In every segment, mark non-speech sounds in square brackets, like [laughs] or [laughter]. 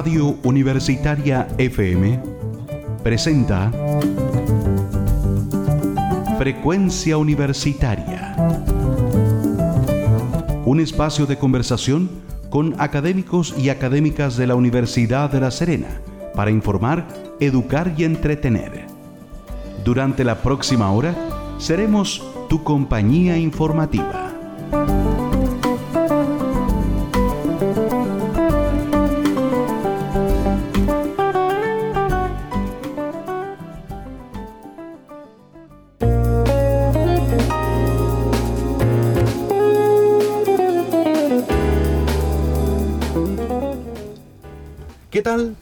Radio Universitaria FM presenta Frecuencia Universitaria. Un espacio de conversación con académicos y académicas de la Universidad de La Serena para informar, educar y entretener. Durante la próxima hora seremos tu compañía informativa.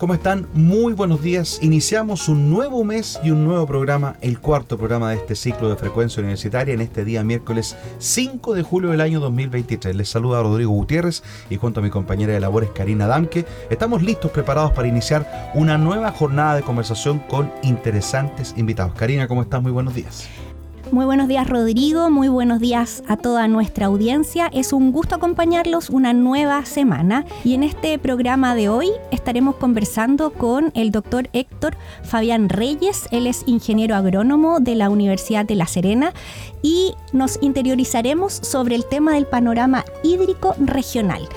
¿Cómo están? Muy buenos días. Iniciamos un nuevo mes y un nuevo programa, el cuarto programa de este ciclo de frecuencia universitaria en este día miércoles 5 de julio del año 2023. Les saluda Rodrigo Gutiérrez y junto a mi compañera de labores Karina Damke, estamos listos, preparados para iniciar una nueva jornada de conversación con interesantes invitados. Karina, ¿cómo estás? Muy buenos días. Muy buenos días Rodrigo, muy buenos días a toda nuestra audiencia. Es un gusto acompañarlos una nueva semana y en este programa de hoy estaremos conversando con el doctor Héctor Fabián Reyes. Él es ingeniero agrónomo de la Universidad de La Serena y nos interiorizaremos sobre el tema del panorama hídrico regional.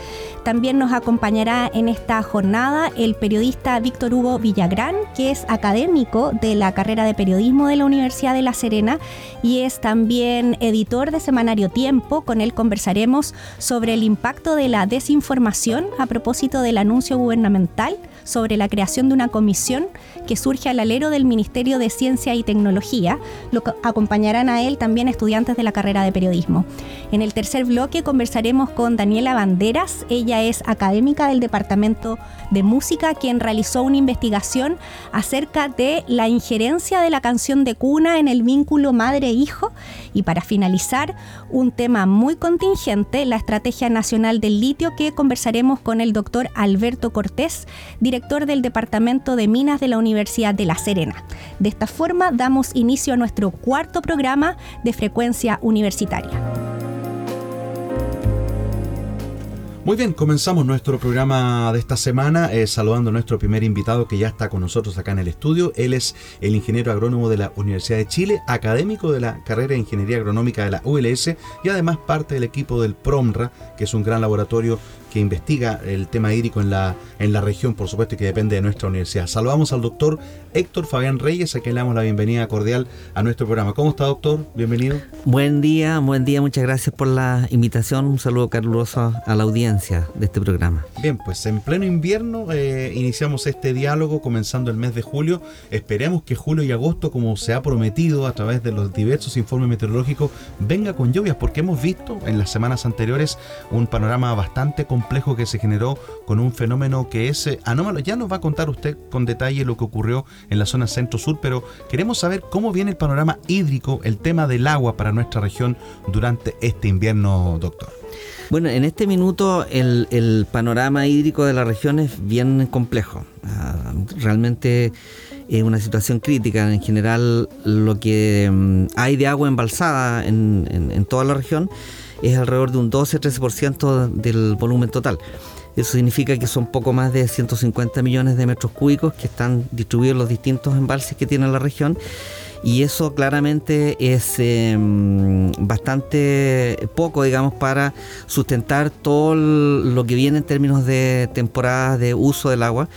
También nos acompañará en esta jornada el periodista Víctor Hugo Villagrán, que es académico de la carrera de periodismo de la Universidad de La Serena y es también editor de Semanario Tiempo. Con él conversaremos sobre el impacto de la desinformación a propósito del anuncio gubernamental sobre la creación de una comisión que surge al alero del Ministerio de Ciencia y Tecnología. Lo acompañarán a él también estudiantes de la carrera de periodismo. En el tercer bloque conversaremos con Daniela Banderas. Ella es académica del Departamento de Música, quien realizó una investigación acerca de la injerencia de la canción de cuna en el vínculo madre-hijo. Y para finalizar, un tema muy contingente, la Estrategia Nacional del Litio, que conversaremos con el doctor Alberto Cortés, director del Departamento de Minas de la Universidad de La Serena. De esta forma damos inicio a nuestro cuarto programa de frecuencia universitaria. Muy bien, comenzamos nuestro programa de esta semana eh, saludando a nuestro primer invitado que ya está con nosotros acá en el estudio. Él es el ingeniero agrónomo de la Universidad de Chile, académico de la carrera de Ingeniería Agronómica de la ULS y además parte del equipo del PROMRA, que es un gran laboratorio que investiga el tema hídrico en la, en la región, por supuesto, y que depende de nuestra universidad. Saludamos al doctor Héctor Fabián Reyes, a quien le damos la bienvenida cordial a nuestro programa. ¿Cómo está, doctor? Bienvenido. Buen día, buen día, muchas gracias por la invitación. Un saludo caluroso a la audiencia de este programa. Bien, pues en pleno invierno eh, iniciamos este diálogo comenzando el mes de julio. Esperemos que julio y agosto, como se ha prometido a través de los diversos informes meteorológicos, venga con lluvias, porque hemos visto en las semanas anteriores un panorama bastante complicado complejo que se generó con un fenómeno que es eh, anómalo. Ya nos va a contar usted con detalle lo que ocurrió en la zona centro-sur, pero queremos saber cómo viene el panorama hídrico, el tema del agua para nuestra región durante este invierno, doctor. Bueno, en este minuto el, panorama hídrico de la región es bien complejo. Ah, realmente es una situación crítica. En general, lo que mm, hay de agua embalsada en toda la región es alrededor de un 12-13% del volumen total. Eso significa que son poco más de 150 millones de metros cúbicos que están distribuidos en los distintos embalses que tiene la región. Y eso claramente es em, bastante poco, digamos, para sustentar todo lo que viene en términos de temporadas de uso del agua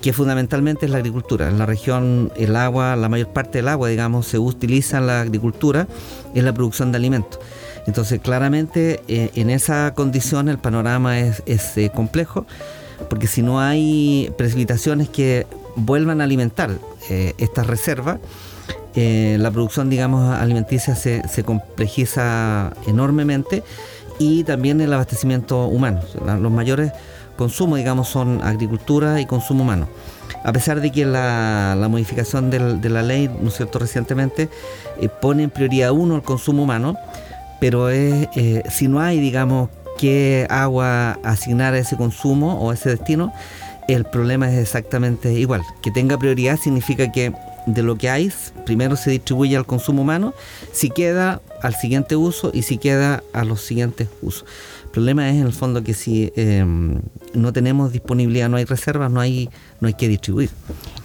que fundamentalmente es la agricultura. En la región el agua, la mayor parte del agua, digamos, se utiliza en la agricultura, en la producción de alimentos. Entonces, claramente, eh, en esa condición el panorama es, eh, complejo, porque si no hay precipitaciones que vuelvan a alimentar eh, estas reservas, la producción, digamos, alimenticia se, complejiza enormemente y también el abastecimiento humano. Los mayores consumos, digamos, son agricultura y consumo humano. A pesar de que la, modificación de la ley, ¿no es cierto?, recientemente pone en prioridad uno el consumo humano, pero es, eh, si no hay, digamos, qué agua asignar a ese consumo o a ese destino, el problema es exactamente igual. Que tenga prioridad significa que de lo que hay, primero se distribuye al consumo humano, si queda al siguiente uso y si queda a los siguientes usos. El problema es en el fondo que si em, no tenemos disponibilidad, no hay reservas, no hay, no hay que distribuir.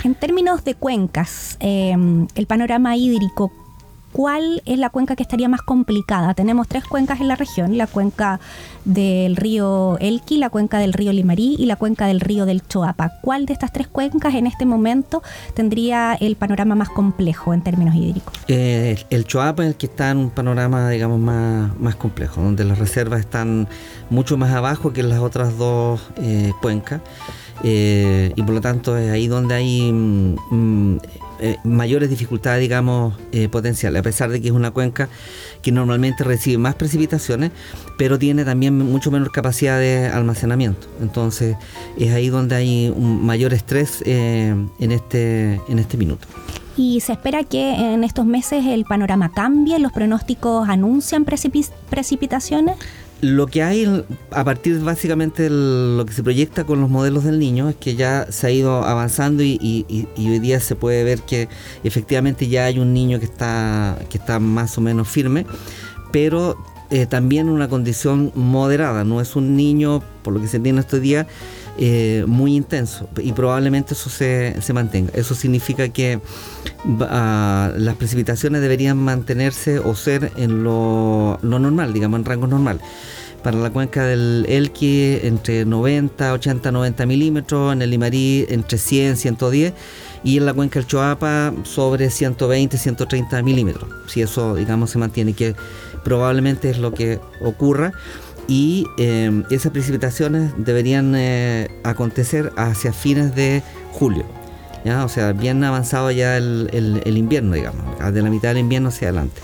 En términos de cuencas, em, el panorama hídrico, ¿cuál es la cuenca que estaría más complicada? Tenemos tres cuencas en la región, la cuenca del río Elqui, la cuenca del río Limarí y la cuenca del río del Choapa. ¿Cuál de estas tres cuencas en este momento tendría el panorama más complejo en términos hídricos? Eh, el Choapa es el que está en un panorama, digamos, más, más complejo, donde las reservas están mucho más abajo que las otras dos eh, cuencas. Eh, y por lo tanto es ahí donde hay mm, mm, eh, mayores dificultades, digamos, eh, potenciales, a pesar de que es una cuenca que normalmente recibe más precipitaciones, pero tiene también mucho menor capacidad de almacenamiento. Entonces es ahí donde hay un mayor estrés eh, en, este, en este minuto. Y se espera que en estos meses el panorama cambie, los pronósticos anuncian precipitaciones. Lo que hay a partir básicamente lo que se proyecta con los modelos del niño es que ya se ha ido avanzando y, hoy día se puede ver que efectivamente ya hay un niño que está, que está más o menos firme, pero eh, también una condición moderada, no es un niño, por lo que se entiende estos días, eh, muy intenso y probablemente eso se, mantenga. Eso significa que ah, las precipitaciones deberían mantenerse o ser en lo, normal, digamos, en rango normal. Para la cuenca del Elqui entre 90, 80, 90 milímetros, en el Limarí entre 100, 110 y en la cuenca del Choapa sobre 120, 130 milímetros. Si eso, digamos, se mantiene, que probablemente es lo que ocurra y em, esas precipitaciones deberían eh, acontecer hacia fines de julio. ¿ya? O sea, bien avanzado ya el, el invierno, digamos, de la mitad del invierno hacia adelante.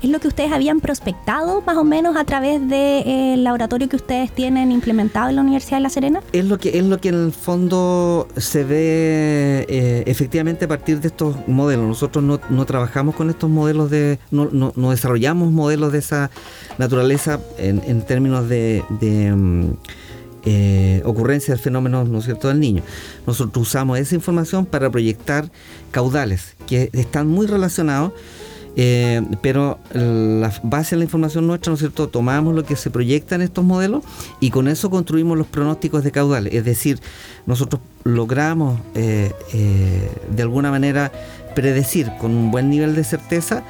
¿Es lo que ustedes habían prospectado más o menos a través del de, eh, laboratorio que ustedes tienen implementado en la Universidad de La Serena? Es lo que, es lo que en el fondo se ve eh, efectivamente a partir de estos modelos. Nosotros no, trabajamos con estos modelos de, no, no, desarrollamos modelos de esa naturaleza en, términos de, mm, eh, ocurrencia del fenómeno ¿no es cierto? del niño. Nosotros usamos esa información para proyectar caudales que están muy relacionados eh, pero la base de la información nuestra, ¿no es cierto?, tomamos lo que se proyecta en estos modelos y con eso construimos los pronósticos de caudales. Es decir, nosotros logramos eh, eh, de alguna manera predecir con un buen nivel de certeza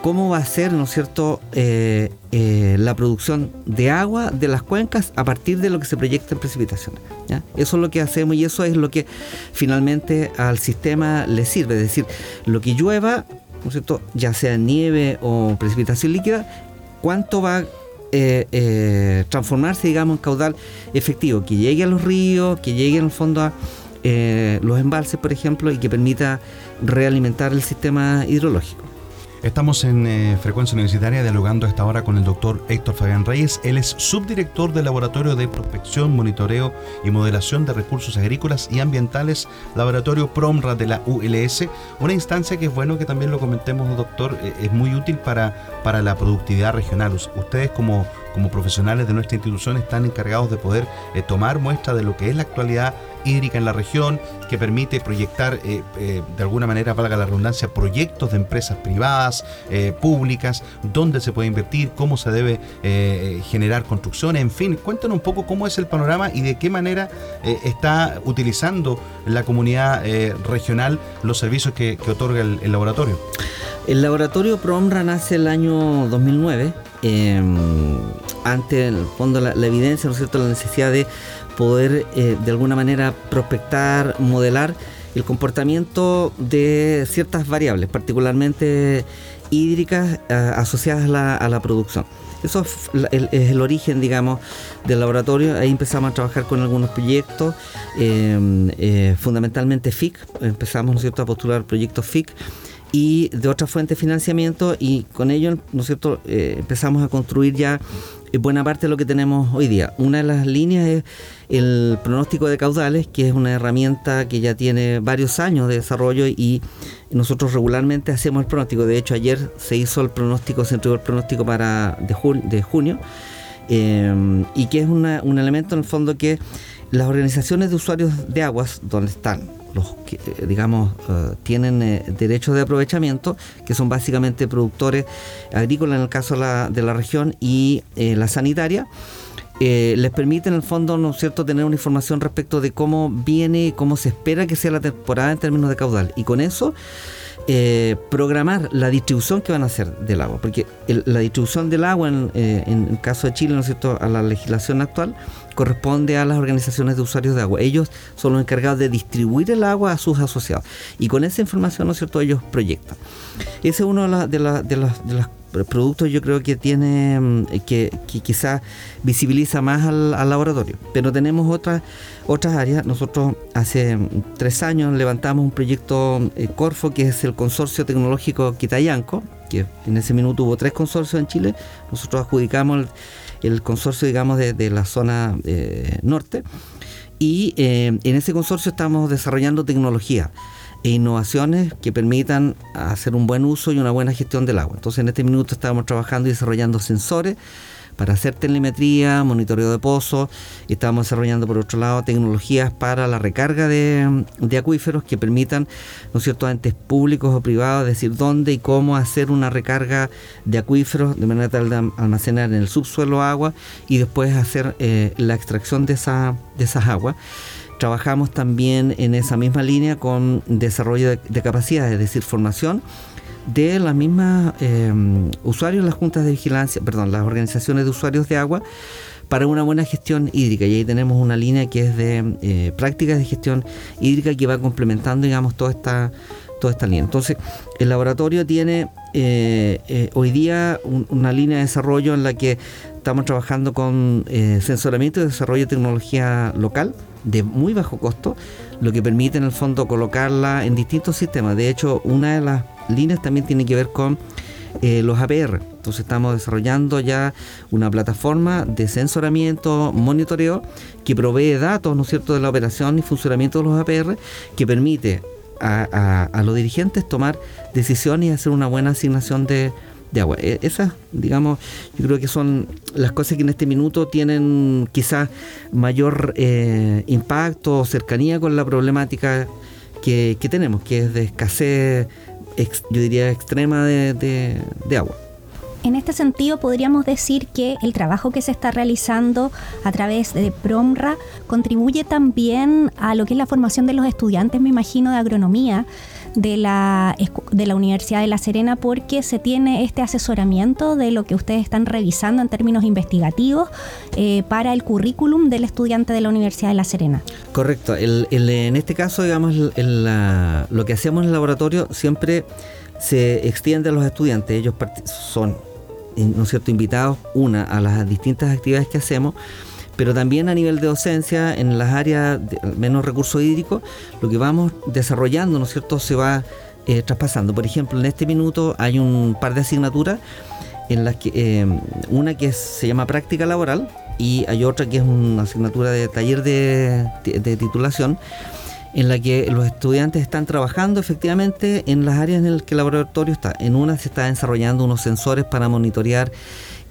cómo va a ser, ¿no es cierto?, la producción de agua de las cuencas a partir de lo que se proyecta en precipitaciones. Eso es lo que hacemos y eso es lo que finalmente al sistema le sirve. Es decir, lo que llueva ya sea nieve o precipitación líquida, cuánto va a eh, eh, transformarse, digamos, en caudal efectivo, que llegue a los ríos, que llegue en el fondo a eh, los embalses, por ejemplo, y que permita realimentar el sistema hidrológico. Estamos en eh, Frecuencia Universitaria dialogando a esta hora con el doctor Héctor Fabián Reyes. Él es subdirector del Laboratorio de Prospección, Monitoreo y Modelación de Recursos Agrícolas y Ambientales, Laboratorio PROMRA de la ULS. Una instancia que es bueno que también lo comentemos, doctor, eh, es muy útil para, para la productividad regional. Ustedes como como profesionales de nuestra institución están encargados de poder eh, tomar muestra de lo que es la actualidad hídrica en la región, que permite proyectar, eh, eh, de alguna manera, valga la redundancia, proyectos de empresas privadas, públicas, dónde se puede invertir, cómo se debe generar construcciones, en fin, cuéntanos un poco cómo es el panorama y de qué manera está utilizando la comunidad regional los servicios que, otorga el, el laboratorio. El laboratorio PROMRA nace el año 2009 Em, ante el fondo la, evidencia, ¿no es cierto?, la necesidad de poder eh, de alguna manera prospectar, modelar el comportamiento de ciertas variables, particularmente hídricas eh, asociadas a la, producción. Eso es el, origen, digamos, del laboratorio. Ahí empezamos a trabajar con algunos proyectos, em, eh, fundamentalmente FIC. Empezamos, ¿no es cierto?, a postular proyectos FIC y de otras fuentes de financiamiento y con ello, ¿no es cierto?, eh, empezamos a construir ya eh, buena parte de lo que tenemos hoy día. Una de las líneas es el pronóstico de caudales, que es una herramienta que ya tiene varios años de desarrollo y nosotros regularmente hacemos el pronóstico. De hecho, ayer se hizo el pronóstico, se entregó el pronóstico para de, de junio eh, y que es un elemento en el fondo que las organizaciones de usuarios de aguas, donde están los que, eh, digamos, eh, tienen derechos de aprovechamiento, que son básicamente productores agrícolas en el caso de la región y la sanitaria. les permite en el fondo, ¿no es cierto?, tener una información respecto de cómo viene, cómo se espera que sea la temporada en términos de caudal. Y con eso eh, programar la distribución que van a hacer del agua, porque la distribución del agua en, eh, en, el caso de Chile, ¿no es cierto?, a la legislación actual, corresponde a las organizaciones de usuarios de agua. Ellos son los encargados de distribuir el agua a sus asociados. Y con esa información, ¿no es cierto?, ellos proyectan. Ese es uno de, de, de las productos yo creo que tiene mm, que, quizás visibiliza más al, laboratorio. Pero tenemos otras otras áreas. Nosotros hace mm, tres años levantamos un proyecto eh, Corfo, que es el consorcio tecnológico Quitayanco, que en ese minuto hubo tres consorcios en Chile. Nosotros adjudicamos el, consorcio, digamos, de, la zona eh, norte. Y eh, en ese consorcio estamos desarrollando tecnología e innovaciones que permitan hacer un buen uso y una buena gestión del agua. Entonces en este minuto estamos trabajando y desarrollando sensores para hacer telemetría, monitoreo de pozos, y estamos desarrollando por otro lado tecnologías para la recarga de, acuíferos que permitan, ¿no es cierto?, entes públicos o privados decir dónde y cómo hacer una recarga de acuíferos de manera tal de almacenar en el subsuelo agua y después hacer eh, la extracción de, esa, de esas aguas. Trabajamos también en esa misma línea con desarrollo de, capacidades, es decir, formación de las mismas em, usuarios, las juntas de vigilancia, perdón, las organizaciones de usuarios de agua para una buena gestión hídrica. Y ahí tenemos una línea que es de eh, prácticas de gestión hídrica que va complementando, digamos, toda esta, toda esta línea. Entonces, el laboratorio tiene eh, eh, hoy día una línea de desarrollo en la que estamos trabajando con sensoramiento y desarrollo de tecnología local de muy bajo costo, lo que permite en el fondo colocarla en distintos sistemas. De hecho, una de las líneas también tiene que ver con eh, los APR. Entonces estamos desarrollando ya una plataforma de sensoramiento, monitoreo, que provee datos, ¿no es cierto?, de la operación y funcionamiento de los APR, que permite a los dirigentes tomar decisiones y hacer una buena asignación de, de agua. E, esas, digamos, yo creo que son las cosas que en este minuto tienen quizás mayor eh, impacto o cercanía con la problemática que, tenemos, que es de escasez, yo diría, extrema de, agua. En este sentido, podríamos decir que el trabajo que se está realizando a través de PROMRA contribuye también a lo que es la formación de los estudiantes, me imagino, de agronomía, de la, de la Universidad de La Serena porque se tiene este asesoramiento de lo que ustedes están revisando en términos investigativos eh, para el currículum del estudiante de la Universidad de La Serena. Correcto. en este caso, digamos, lo que hacemos en el laboratorio siempre se extiende a los estudiantes. Ellos son, ¿no es cierto?, invitados, una, a las distintas actividades que hacemos pero también a nivel de docencia, en las áreas de menos recursos hídricos, lo que vamos desarrollando, ¿no es cierto?, se va eh, traspasando. Por ejemplo, en este minuto hay un par de asignaturas, en las que eh, una que se llama práctica laboral y hay otra que es una asignatura de taller de, de titulación en la que los estudiantes están trabajando efectivamente en las áreas en las que el laboratorio está. En una se está desarrollando unos sensores para monitorear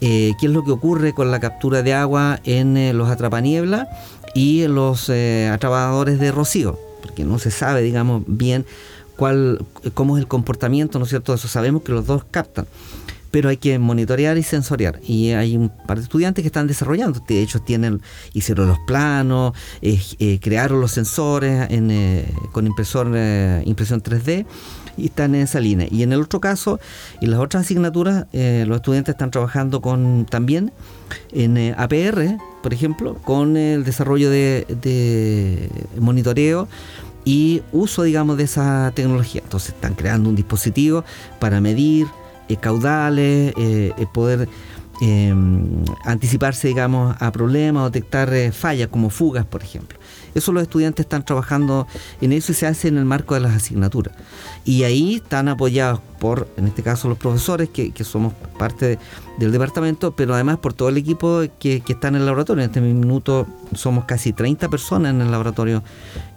eh, qué es lo que ocurre con la captura de agua en eh, los atrapaniebla y los eh, atrapadores de rocío, porque no se sabe, digamos, bien cuál, cómo es el comportamiento, ¿no es cierto? Eso sabemos que los dos captan, pero hay que monitorear y sensoriar. Y hay un par de estudiantes que están desarrollando, de hecho tienen, hicieron los planos, crearon los sensores con impresor, impresión 3D y están en esa línea. Y en el otro caso, en las otras asignaturas, eh, los estudiantes están trabajando con también en eh, APR, por ejemplo, con el desarrollo de, monitoreo y uso, digamos, de esa tecnología. Entonces están creando un dispositivo para medir eh, caudales, poder em, anticiparse, digamos, a problemas, detectar fallas como fugas, por ejemplo. Eso los estudiantes están trabajando en eso y se hace en el marco de las asignaturas. Y ahí están apoyados por, en este caso, los profesores, que, somos parte del departamento, pero además por todo el equipo que, está en el laboratorio. En este minuto somos casi 30 personas en el laboratorio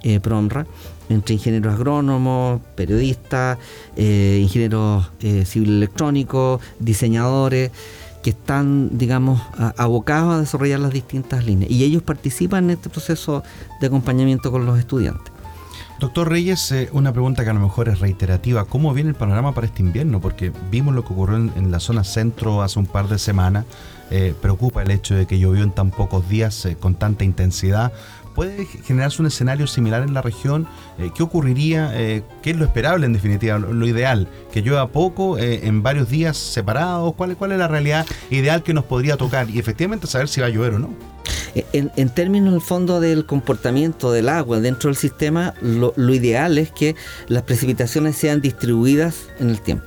eh, PROMRA, entre ingenieros agrónomos, periodistas, eh, ingenieros eh, civil electrónicos, diseñadores que están, digamos, abocados a desarrollar las distintas líneas. Y ellos participan en este proceso de acompañamiento con los estudiantes. Doctor Reyes, eh, una pregunta que a lo mejor es reiterativa. ¿Cómo viene el panorama para este invierno? Porque vimos lo que ocurrió en, la zona centro hace un par de semanas. Eh, preocupa el hecho de que llovió en tan pocos días eh, con tanta intensidad. ¿Puede generarse un escenario similar en la región? ¿Qué ocurriría? ¿Qué es lo esperable en definitiva? Lo, ideal, que llueva poco en varios días separados. ¿Cuál, ¿Cuál es la realidad ideal que nos podría tocar? Y efectivamente saber si va a llover o no. En, términos del fondo del comportamiento del agua dentro del sistema, lo, ideal es que las precipitaciones sean distribuidas en el tiempo.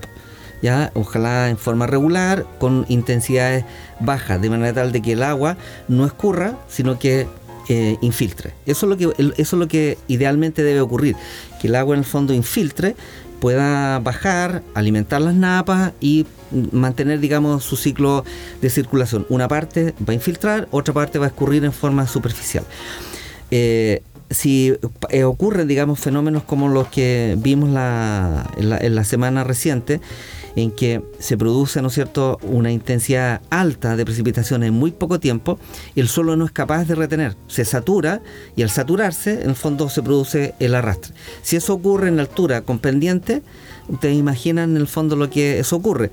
¿ya? Ojalá en forma regular, con intensidades bajas, de manera tal de que el agua no escurra, sino que eh, infiltre. Eso es, lo que, eso es lo que idealmente debe ocurrir, que el agua en el fondo infiltre pueda bajar, alimentar las napas y mantener, digamos, su ciclo de circulación. Una parte va a infiltrar, otra parte va a escurrir en forma superficial. Eh, si eh, ocurren, digamos, fenómenos como los que vimos la, en la semana reciente, en que se produce, ¿no es cierto?, una intensidad alta de precipitación en muy poco tiempo, el suelo no es capaz de retener, se satura y al saturarse, en el fondo se produce el arrastre. Si eso ocurre en altura con pendiente, ustedes imaginan en el fondo lo que eso ocurre.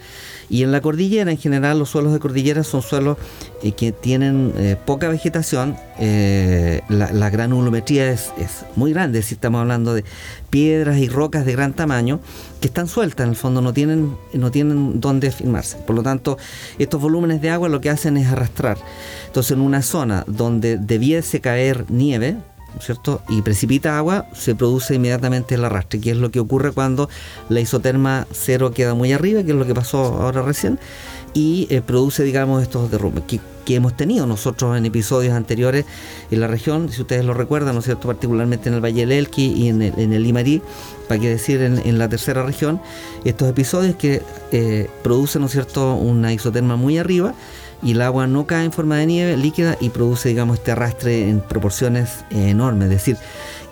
Y en la cordillera, en general, los suelos de cordillera son suelos eh, que tienen eh, poca vegetación. Eh, la, granulometría es, muy grande, si estamos hablando de piedras y rocas de gran tamaño que están sueltas, en el fondo no tienen, no tienen dónde firmarse. Por lo tanto, estos volúmenes de agua lo que hacen es arrastrar. Entonces, en una zona donde debiese caer nieve, ¿cierto? Y precipita agua, se produce inmediatamente el arrastre, que es lo que ocurre cuando la isoterma cero queda muy arriba, que es lo que pasó ahora recién, y eh, produce, digamos, estos derrumbes que, hemos tenido nosotros en episodios anteriores en la región, si ustedes lo recuerdan, ¿no es cierto?, particularmente en el Valle del Elqui y en el, en el Limarí, para qué decir en, la tercera región, estos episodios que eh, producen, ¿no es cierto?, una isoterma muy arriba, y el agua no cae en forma de nieve líquida y produce, digamos, este arrastre en proporciones enormes, es decir,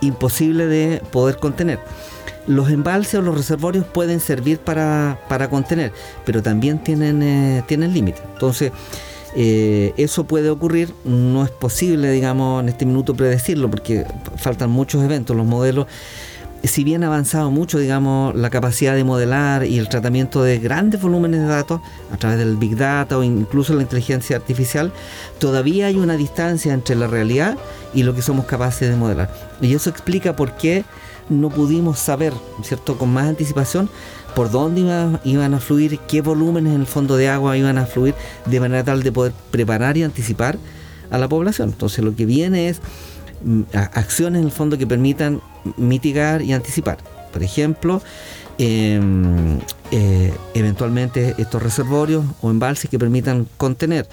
imposible de poder contener. Los embalses o los reservorios pueden servir para, contener, pero también tienen, eh, tienen límites. Entonces, eh, eso puede ocurrir, no es posible, digamos, en este minuto predecirlo, porque faltan muchos eventos, los modelos si bien ha avanzado mucho, digamos, la capacidad de modelar y el tratamiento de grandes volúmenes de datos a través del Big Data o incluso la inteligencia artificial, todavía hay una distancia entre la realidad y lo que somos capaces de modelar. Y eso explica por qué no pudimos saber, ¿cierto?, con más anticipación por dónde iban a fluir, qué volúmenes en el fondo de agua iban a fluir, de manera tal de poder preparar y anticipar a la población. Entonces lo que viene es acciones en el fondo que permitan mitigar y anticipar. Por ejemplo, em, eh, eventualmente estos reservorios o embalses que permitan contener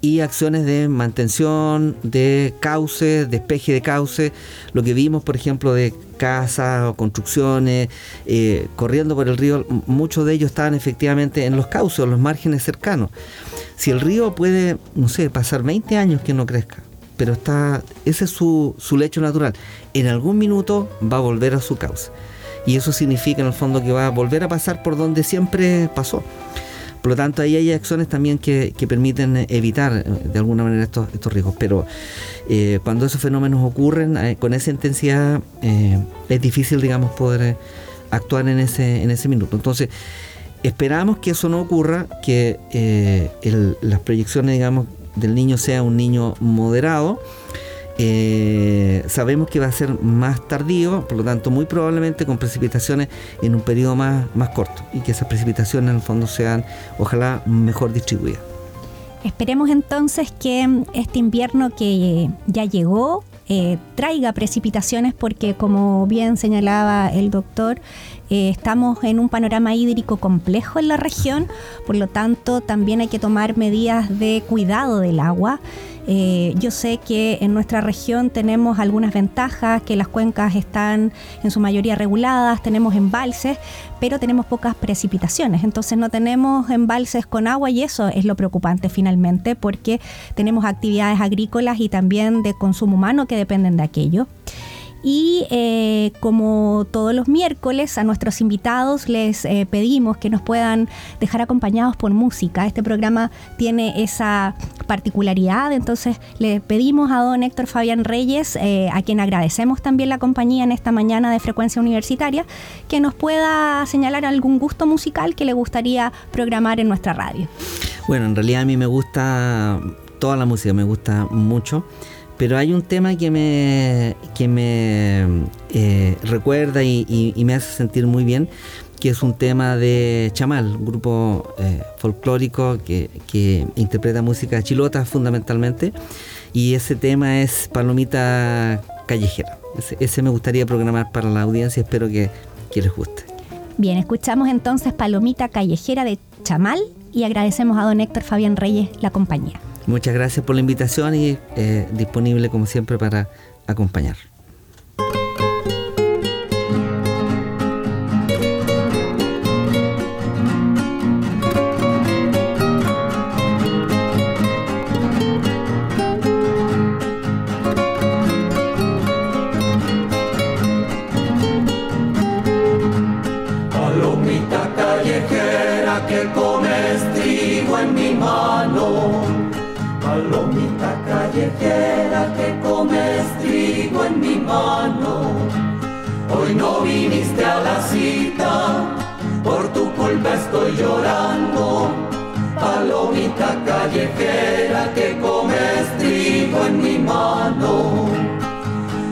y acciones de mantención de cauce, despeje de cauce, lo que vimos por ejemplo de casas o construcciones eh, corriendo por el río, muchos de ellos estaban efectivamente en los cauces o los márgenes cercanos. Si el río puede, no sé, pasar 20 años que no crezca, pero está, ese es su, su lecho natural. En algún minuto va a volver a su cauce. Y eso significa en el fondo que va a volver a pasar por donde siempre pasó. Por lo tanto, ahí hay acciones también que, permiten evitar eh, de alguna manera estos, estos riesgos. Pero eh, cuando esos fenómenos ocurren eh, con esa intensidad, es difícil, digamos, poder actuar en ese, en ese minuto. Entonces, esperamos que eso no ocurra, que las proyecciones, digamos, del niño sea un niño moderado. Eh, sabemos que va a ser más tardío, por lo tanto muy probablemente con precipitaciones en un periodo más, más corto y que esas precipitaciones en el fondo sean ojalá mejor distribuidas. Esperemos entonces que este invierno que ya llegó eh, traiga precipitaciones porque como bien señalaba el doctor, eh, estamos en un panorama hídrico complejo en la región, por lo tanto también hay que tomar medidas de cuidado del agua. Eh, yo sé que en nuestra región tenemos algunas ventajas, que las cuencas están en su mayoría reguladas, tenemos embalses, pero tenemos pocas precipitaciones. Entonces no tenemos embalses con agua y eso es lo preocupante finalmente, porque tenemos actividades agrícolas y también de consumo humano que dependen de aquello. Y eh, como todos los miércoles, a nuestros invitados les eh, pedimos que nos puedan dejar acompañados por música. Este programa tiene esa particularidad, entonces le pedimos a don Héctor Fabián Reyes, eh, a quien agradecemos también la compañía en esta mañana de frecuencia universitaria, que nos pueda señalar algún gusto musical que le gustaría programar en nuestra radio. Bueno, en realidad a mí me gusta toda la música, me gusta mucho. Pero hay un tema que me, que me eh, recuerda y, me hace sentir muy bien, que es un tema de Chamal, un grupo eh, folclórico que, interpreta música chilota fundamentalmente. Y ese tema es Palomita Callejera. Ese, me gustaría programar para la audiencia, espero que, que les guste. Bien, escuchamos entonces Palomita Callejera de Chamal y agradecemos a don Héctor Fabián Reyes la compañía. Muchas gracias por la invitación y eh, disponible como siempre para acompañar. Palomita callejera que comes trigo en mi mano.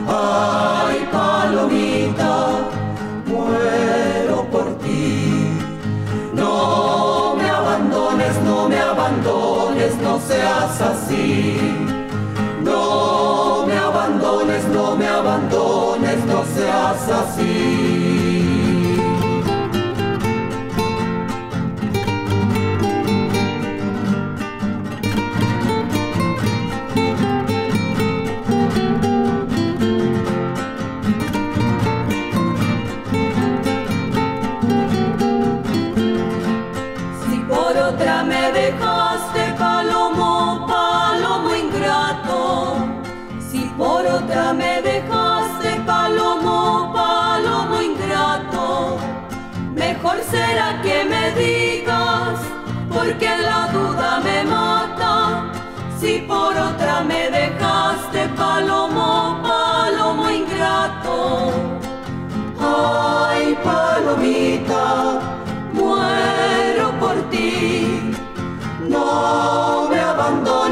Ay, palomita, muero por ti. No me abandones, no me abandones, no seas así no me abandones, no seas así. Me dejaste palomo, palomo ingrato. Ay, palomita, muero por ti. No me abandones,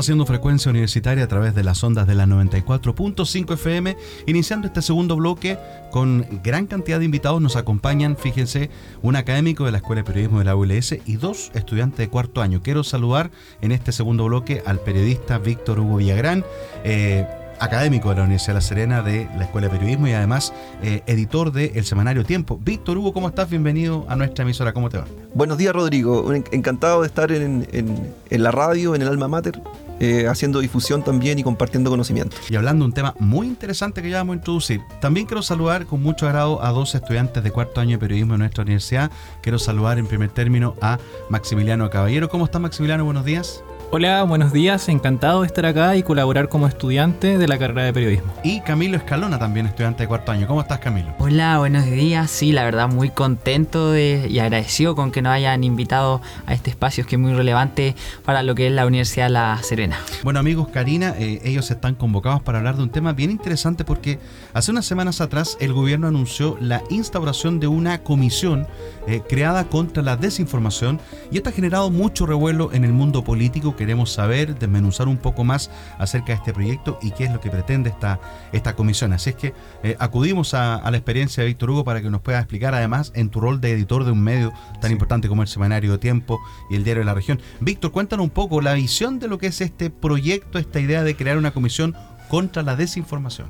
haciendo frecuencia universitaria a través de las ondas de la 94.5 FM, iniciando este segundo bloque con gran cantidad de invitados. Nos acompañan, fíjense, un académico de la Escuela de Periodismo de la ULS y dos estudiantes de cuarto año. Quiero saludar en este segundo bloque al periodista Víctor Hugo Villagrán. Eh, académico de la Universidad de La Serena de la Escuela de Periodismo y además eh, editor de El Semanario Tiempo. Víctor Hugo, ¿cómo estás? Bienvenido a nuestra emisora. ¿Cómo te va? Buenos días, Rodrigo. Encantado de estar en, en la radio, en el Alma Mater. Eh, haciendo difusión también y compartiendo conocimiento. Y hablando de un tema muy interesante que ya vamos a introducir, también quiero saludar con mucho agrado a dos estudiantes de cuarto año de periodismo de nuestra universidad. Quiero saludar en primer término a Maximiliano Caballero. ¿Cómo está Maximiliano? Buenos días. Hola, buenos días, encantado de estar acá y colaborar como estudiante de la carrera de periodismo. Y Camilo Escalona, también estudiante de cuarto año. ¿Cómo estás, Camilo? Hola, buenos días. Sí, la verdad, muy contento y agradecido con que nos hayan invitado a este espacio que es muy relevante para lo que es la Universidad La Serena. Bueno, amigos, Karina, eh, ellos están convocados para hablar de un tema bien interesante porque hace unas semanas atrás el gobierno anunció la instauración de una comisión eh, creada contra la desinformación y esto ha generado mucho revuelo en el mundo político queremos saber, desmenuzar un poco más acerca de este proyecto y qué es lo que pretende esta, esta comisión. Así es que eh, acudimos a, la experiencia de Víctor Hugo para que nos pueda explicar, además, en tu rol de editor de un medio tan importante como el Semanario de Tiempo y el Diario de la Región. Víctor, cuéntanos un poco la visión de lo que es este proyecto, esta idea de crear una comisión contra la desinformación.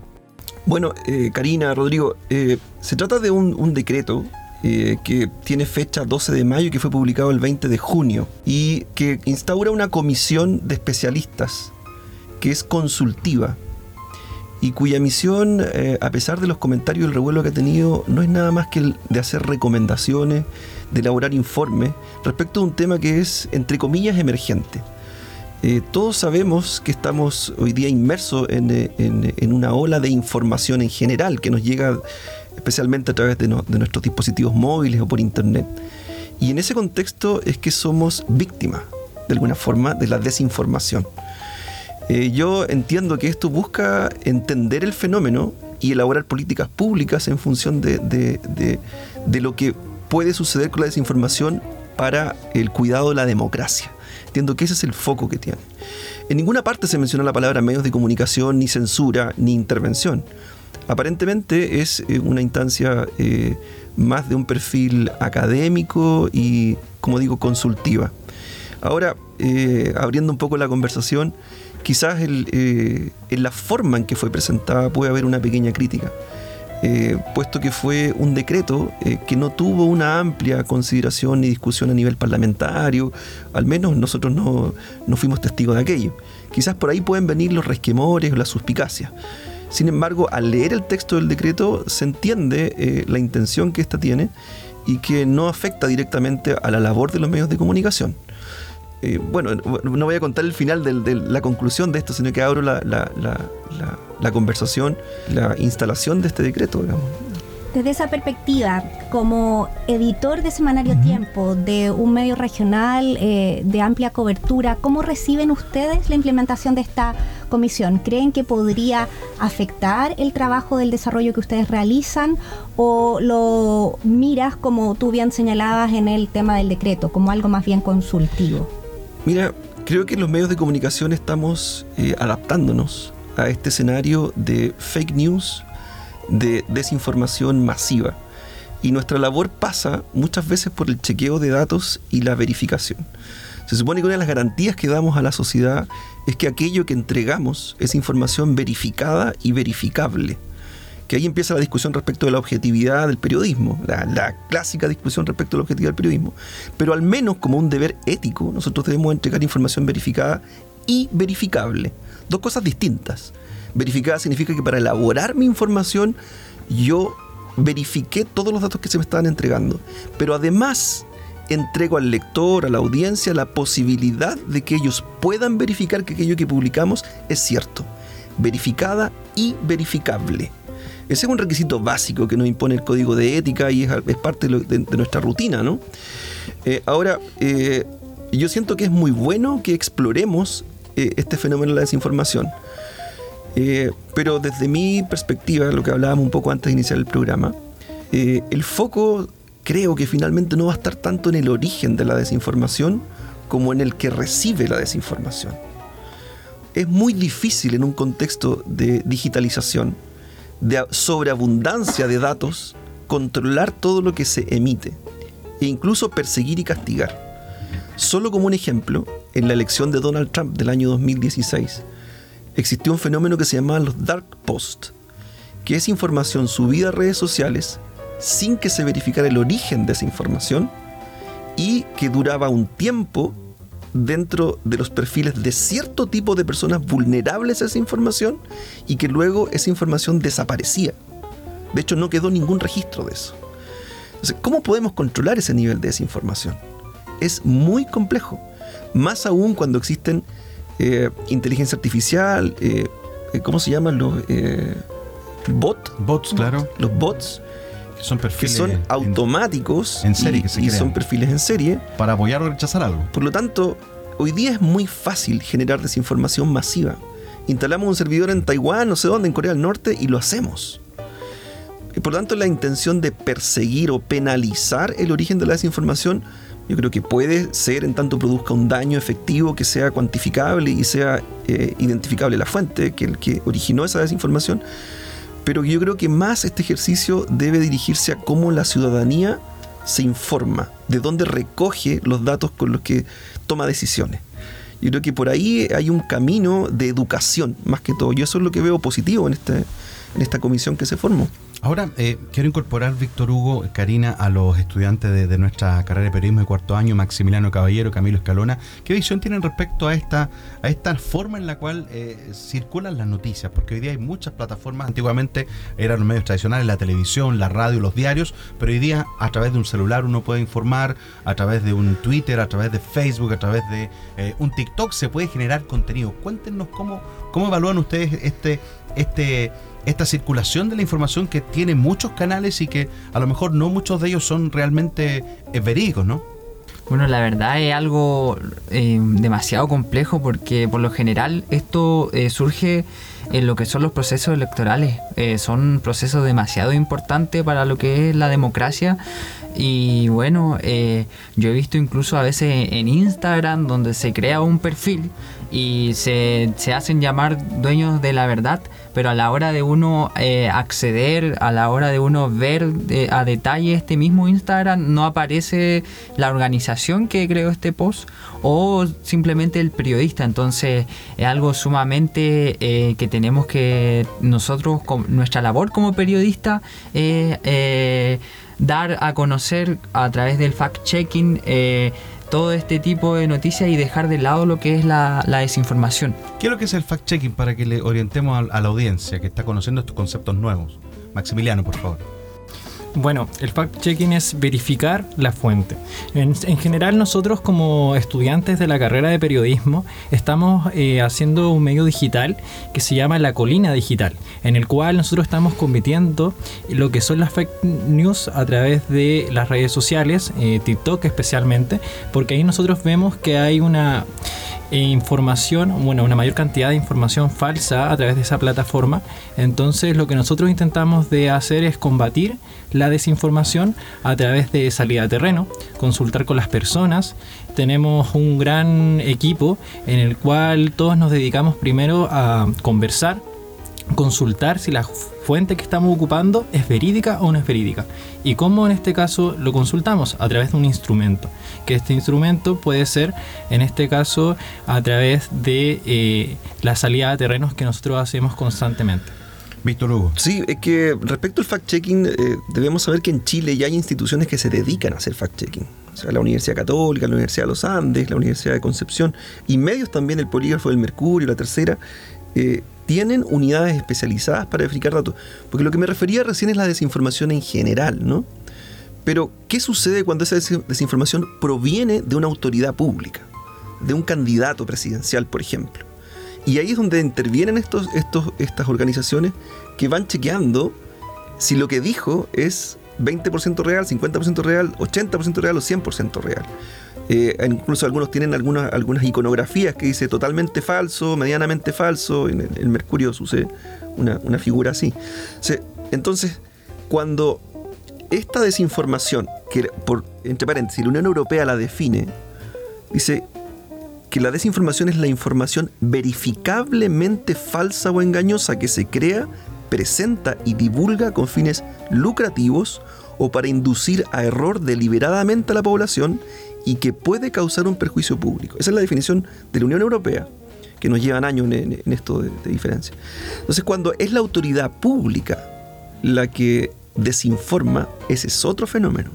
Bueno, eh, Karina, Rodrigo, eh, se trata de un decreto eh, que tiene fecha 12 de mayo y que fue publicado el 20 de junio y que instaura una comisión de especialistas que es consultiva y cuya misión, eh, a pesar de los comentarios y el revuelo que ha tenido, no es nada más que el de hacer recomendaciones, de elaborar informes respecto a un tema que es, entre comillas, emergente. Eh, todos sabemos que estamos hoy día inmersos en, en, una ola de información en general que nos llega especialmente a través de, nuestros dispositivos móviles o por internet. Y en ese contexto es que somos víctimas, de alguna forma, de la desinformación. Eh, yo entiendo que esto busca entender el fenómeno y elaborar políticas públicas en función de, de, lo que puede suceder con la desinformación para el cuidado de la democracia. Entiendo que ese es el foco que tiene. En ninguna parte se menciona la palabra medios de comunicación, ni censura, ni intervención aparentemente es eh, una instancia eh, más de un perfil académico y, como digo, consultiva. Ahora, eh, abriendo un poco la conversación, quizás en la forma en que fue presentada puede haber una pequeña crítica. puesto que fue un decreto que no tuvo una amplia consideración ni discusión a nivel parlamentario, al menos nosotros no, no fuimos testigos de aquello. Quizás por ahí pueden venir los resquemores o las suspicacias. Sin embargo, al leer el texto del decreto se entiende eh, la intención que ésta tiene y que no afecta directamente a la labor de los medios de comunicación. Eh, bueno, no voy a contar el final de, la conclusión de esto, sino que abro la, la conversación, la instalación de este decreto, digamos desde esa perspectiva, como editor de Semanario Tiempo, de un medio regional eh, de amplia cobertura, ¿cómo reciben ustedes la implementación de esta comisión? ¿Creen que podría afectar el trabajo del desarrollo que ustedes realizan o lo miras, como tú bien señalabas en el tema del decreto, como algo más bien consultivo? Mira, creo que los medios de comunicación estamos eh, adaptándonos a este escenario de fake news de desinformación masiva. Y nuestra labor pasa muchas veces por el chequeo de datos y la verificación. Se supone que una de las garantías que damos a la sociedad es que aquello que entregamos es información verificada y verificable. Que ahí empieza la discusión respecto de la objetividad del periodismo, la, la, clásica discusión respecto a la objetividad del periodismo. Pero al menos como un deber ético, nosotros debemos entregar información verificada y verificable. Dos cosas distintas. Verificada significa que para elaborar mi información yo verifiqué todos los datos que se me estaban entregando. Pero además entrego al lector, a la audiencia, la posibilidad de que ellos puedan verificar que aquello que publicamos es cierto. Verificada y verificable. Ese es un requisito básico que nos impone el código de ética y es, parte de, nuestra rutina, ¿no? Eh, ahora, eh, yo siento que es muy bueno que exploremos eh, este fenómeno de la desinformación. Eh, pero desde mi perspectiva, lo que hablábamos un poco antes de iniciar el programa, eh, el foco creo que finalmente no va a estar tanto en el origen de la desinformación como en el que recibe la desinformación. Es muy difícil en un contexto de digitalización, de sobreabundancia de datos, controlar todo lo que se emite e incluso perseguir y castigar. Solo como un ejemplo, en la elección de Donald Trump del año 2016, existió un fenómeno que se llamaba los dark posts, que es información subida a redes sociales sin que se verificara el origen de esa información y que duraba un tiempo dentro de los perfiles de cierto tipo de personas vulnerables a esa información y que luego esa información desaparecía. De hecho, no quedó ningún registro de eso. Entonces, ¿cómo podemos controlar ese nivel de desinformación? Es muy complejo. Más aún cuando existen eh, inteligencia artificial, eh, eh, ¿cómo se llaman los bots? Bots, claro. Los bots que son perfiles que son automáticos en serie y, que se y son perfiles en serie. para apoyar o rechazar algo. Por lo tanto, hoy día es muy fácil generar desinformación masiva. Instalamos un servidor en Taiwán, no sé dónde, en Corea del Norte, y lo hacemos. Y por lo tanto, la intención de perseguir o penalizar el origen de la desinformación, yo creo que puede ser en tanto produzca un daño efectivo que sea cuantificable y sea eh, identificable la fuente, que el que originó esa desinformación. Pero yo creo que más este ejercicio debe dirigirse a cómo la ciudadanía se informa, de dónde recoge los datos con los que toma decisiones. Yo creo que por ahí hay un camino de educación, más que todo. Yo eso es lo que veo positivo en, este, en esta comisión que se formó. Ahora, eh, quiero incorporar, Víctor Hugo, Karina, a los estudiantes de, nuestra carrera de periodismo de cuarto año, Maximiliano Caballero, Camilo Escalona. ¿Qué visión tienen respecto a esta, a esta forma en la cual eh, circulan las noticias? Porque hoy día hay muchas plataformas. Antiguamente eran los medios tradicionales, la televisión, la radio, los diarios, pero hoy día a través de un celular uno puede informar, a través de un Twitter, a través de Facebook, a través de eh, un TikTok se puede generar contenido. Cuéntenos cómo, cómo evalúan ustedes este, este, esta circulación de la información que tiene muchos canales y que a lo mejor no muchos de ellos son realmente eh, verídicos, ¿no? Bueno, la verdad es algo eh, demasiado complejo porque por lo general esto eh, surge en lo que son los procesos electorales. Son procesos demasiado importantes para lo que es la democracia. Y bueno, yo he visto incluso a veces en Instagram donde se crea un perfil y se, se hacen llamar dueños de la verdad, pero a la hora de uno eh, acceder, a la hora de uno ver de- a detalle este mismo Instagram, no aparece la organización que creó este post o simplemente el periodista. Entonces es algo sumamente eh, que tenemos que nosotros, nuestra labor como periodista, eh, dar a conocer a través del fact-checking. Todo este tipo de noticias y dejar de lado lo que es la, la desinformación. ¿Qué es lo que es el fact-checking para que le orientemos a, a la audiencia que está conociendo estos conceptos nuevos? Maximiliano, por favor. Bueno, el fact-checking es verificar la fuente. En, en general nosotros como estudiantes de la carrera de periodismo estamos eh, haciendo un medio digital que se llama La Colina Digital, en el cual nosotros estamos convirtiendo lo que son las fake news a través de las redes sociales, eh, TikTok especialmente, porque ahí nosotros vemos que hay una información, bueno, una mayor cantidad de información falsa a través de esa plataforma. Entonces lo que nosotros intentamos de hacer es combatir la desinformación a través de salida a terreno, consultar con las personas. Tenemos un gran equipo en el cual todos nos dedicamos primero a conversar, consultar si la fuente que estamos ocupando es verídica o no es verídica. Y cómo en este caso lo consultamos a través de un instrumento. Que este instrumento puede ser, en este caso, a través de eh, la salida a terrenos que nosotros hacemos constantemente. Víctor Hugo. Sí, es que respecto al fact-checking, eh, debemos saber que en Chile ya hay instituciones que se dedican a hacer fact-checking. O sea, la Universidad Católica, la Universidad de los Andes, la Universidad de Concepción y medios también, el Polígrafo del Mercurio, la Tercera, eh, tienen unidades especializadas para verificar datos. Porque lo que me refería recién es la desinformación en general, ¿no? Pero, ¿qué sucede cuando esa des- desinformación proviene de una autoridad pública? De un candidato presidencial, por ejemplo. Y ahí es donde intervienen estos, estos, estas organizaciones que van chequeando si lo que dijo es 20% real, 50% real, 80% real o 100% real. Eh, incluso algunos tienen algunas, algunas iconografías que dice totalmente falso, medianamente falso. En el, Mercurio sucede una, figura así. Entonces, cuando esta desinformación, que por, entre paréntesis, la Unión Europea la define, dice que la desinformación es la información verificablemente falsa o engañosa que se crea, presenta y divulga con fines lucrativos o para inducir a error deliberadamente a la población y que puede causar un perjuicio público. Esa es la definición de la Unión Europea. que nos llevan años en, esto de, diferencia. Entonces, cuando es la autoridad pública la que desinforma, ese es otro fenómeno,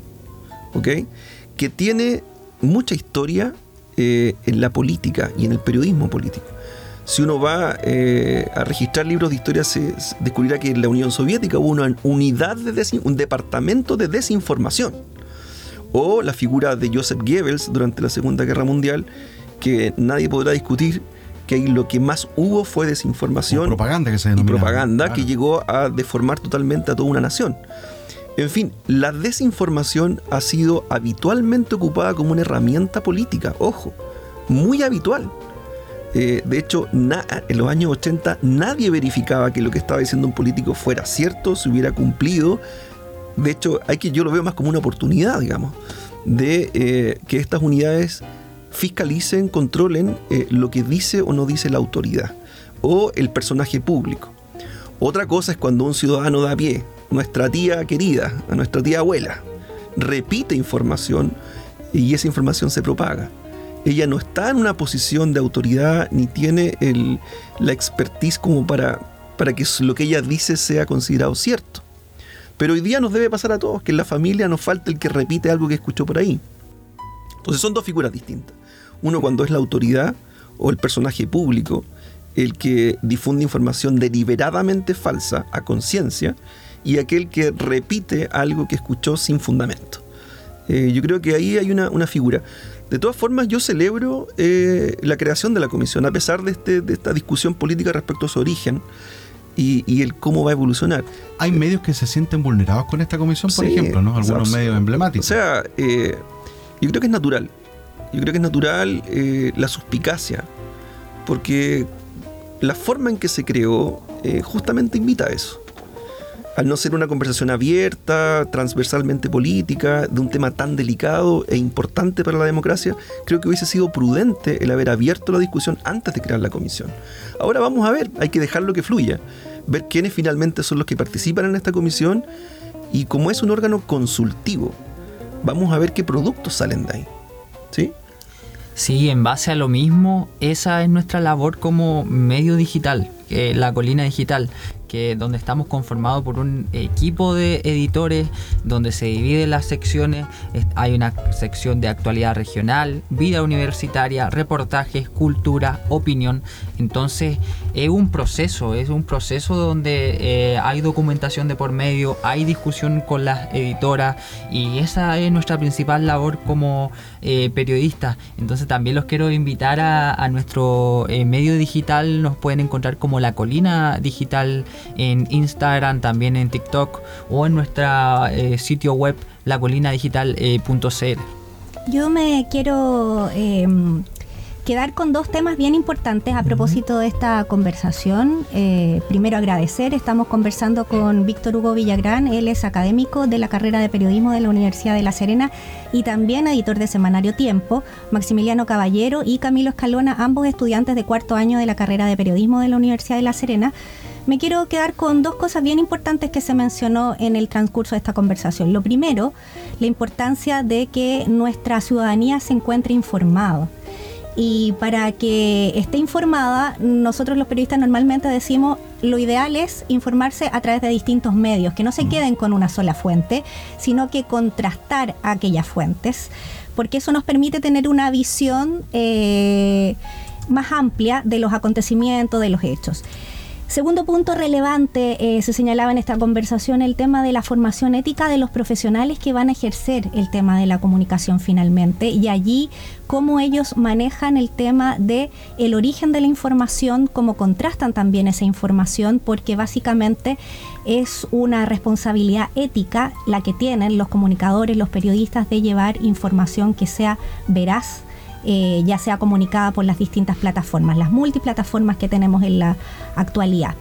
¿ok? Que tiene mucha historia eh, en la política y en el periodismo político. Si uno va eh, a registrar libros de historia, se, descubrirá que en la Unión Soviética hubo una unidad de un departamento de desinformación. O la figura de Joseph Goebbels durante la Segunda Guerra Mundial, que nadie podrá discutir que lo que más hubo fue desinformación propaganda que se y propaganda que llegó a deformar totalmente a toda una nación. En fin, la desinformación ha sido habitualmente ocupada como una herramienta política, ojo, muy habitual. Eh, de hecho, en los años 80 nadie verificaba que lo que estaba diciendo un político fuera cierto, se hubiera cumplido. De hecho, hay que, yo lo veo más como una oportunidad, digamos, de eh, que estas unidades fiscalicen, controlen eh, lo que dice o no dice la autoridad o el personaje público. Otra cosa es cuando un ciudadano da pie, nuestra tía querida, a nuestra tía abuela, repite información y esa información se propaga ella no está en una posición de autoridad ni tiene la expertise como para, para que lo que ella dice sea considerado cierto. Pero hoy día nos debe pasar a todos que en la familia nos falta el que repite algo que escuchó por ahí. Entonces son dos figuras distintas. Uno cuando es la autoridad o el personaje público, el que difunde información deliberadamente falsa a conciencia, y aquel que repite algo que escuchó sin fundamento. Eh, yo creo que ahí hay una, una figura. De todas formas, yo celebro eh, la creación de la comisión, a pesar de, este, de esta discusión política respecto a su origen y, el cómo va a evolucionar. Hay medios que se sienten vulnerados con esta comisión, por ejemplo, ¿no? Algunos medios emblemáticos. O sea, eh, yo creo que es natural. Yo creo que es natural eh, la suspicacia, porque la forma en que se creó justamente invita a eso al no ser una conversación abierta, transversalmente política, de un tema tan delicado e importante para la democracia, creo que hubiese sido prudente el haber abierto la discusión antes de crear la comisión. Ahora vamos a ver, hay que dejarlo que fluya, ver quiénes finalmente son los que participan en esta comisión y como es un órgano consultivo, vamos a ver qué productos salen de ahí. ¿Sí? Sí, en base a lo mismo, esa es nuestra labor como medio digital, eh, la colina digital, que donde estamos conformados por un equipo de editores, donde se dividen las secciones. Hay una sección de actualidad regional, vida universitaria, reportajes, cultura, opinión. Entonces es un proceso, es un proceso donde eh, hay documentación de por medio, hay discusión con las editoras y esa es nuestra principal labor como eh, periodistas. Entonces también los quiero invitar a, nuestro eh, medio digital, nos pueden encontrar como la colina digital en Instagram, también en TikTok o en nuestro eh, sitio web lacolinadigital.cl. Yo me quiero em, quedar con dos temas bien importantes a propósito de esta conversación. Eh, primero agradecer, estamos conversando con Víctor Hugo Villagrán, él es académico de la carrera de periodismo de la Universidad de La Serena y también editor de Semanario Tiempo, Maximiliano Caballero y Camilo Escalona, ambos estudiantes de cuarto año de la carrera de periodismo de la Universidad de La Serena me quiero quedar con dos cosas bien importantes que se mencionó en el transcurso de esta conversación. Lo primero, la importancia de que nuestra ciudadanía se encuentre informada. Y para que esté informada, nosotros los periodistas normalmente decimos lo ideal es informarse a través de distintos medios, que no se queden con una sola fuente, sino que contrastar aquellas fuentes, porque eso nos permite tener una visión eh, más amplia de los acontecimientos, de los hechos. Segundo punto relevante, eh, se señalaba en esta conversación el tema de la formación ética de los profesionales que van a ejercer el tema de la comunicación finalmente y allí cómo ellos manejan el tema de el origen de la información, cómo contrastan también esa información, porque básicamente es una responsabilidad ética la que tienen los comunicadores, los periodistas de llevar información que sea veraz, eh, ya sea comunicada por las distintas plataformas, las multiplataformas que tenemos en la actualidad.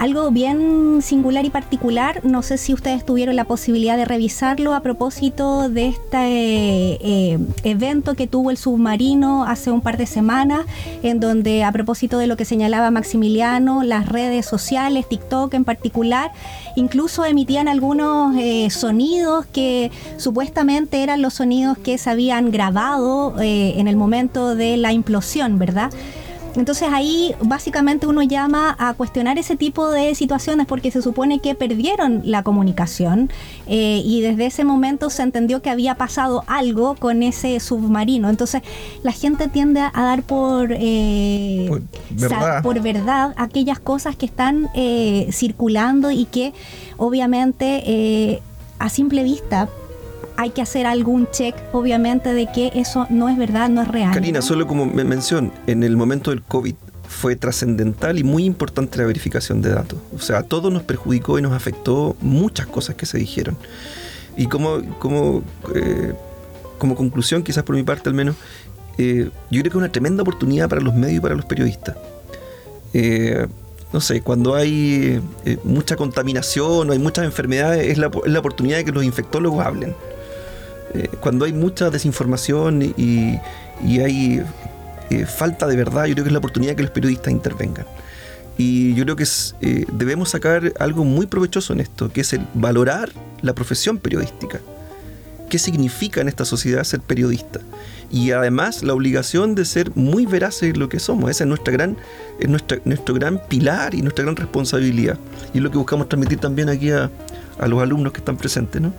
Algo bien singular y particular, no sé si ustedes tuvieron la posibilidad de revisarlo a propósito de este eh, evento que tuvo el submarino hace un par de semanas, en donde a propósito de lo que señalaba Maximiliano, las redes sociales, TikTok en particular, incluso emitían algunos eh, sonidos que supuestamente eran los sonidos que se habían grabado eh, en el momento de la implosión, ¿verdad? Entonces ahí básicamente uno llama a cuestionar ese tipo de situaciones porque se supone que perdieron la comunicación eh, y desde ese momento se entendió que había pasado algo con ese submarino. Entonces la gente tiende a dar por, eh, Por verdad. por verdad aquellas cosas que están eh, circulando y que obviamente eh, a simple vista hay que hacer algún check, obviamente, de que eso no es verdad, no es real. Karina, solo como me- mención, en el momento del COVID fue trascendental y muy importante la verificación de datos. O sea, a todos nos perjudicó y nos afectó muchas cosas que se dijeron. Y como, como, eh, como conclusión, quizás por mi parte al menos, eh, yo creo que es una tremenda oportunidad para los medios y para los periodistas. Eh, no sé, cuando hay mucha contaminación o hay muchas enfermedades, es la, es la oportunidad de que los infectólogos hablen. Eh, cuando hay mucha desinformación y, y hay eh, falta de verdad, yo creo que es la oportunidad que los periodistas intervengan. Y yo creo que es, eh, debemos sacar algo muy provechoso en esto, que es el valorar la profesión periodística. ¿Qué significa en esta sociedad ser periodista? Y además la obligación de ser muy veraces en lo que somos. Esa es nuestra gran, es nuestra, nuestro gran pilar y nuestra gran responsabilidad. Y es lo que buscamos transmitir también aquí a, a los alumnos que están presentes, ¿no?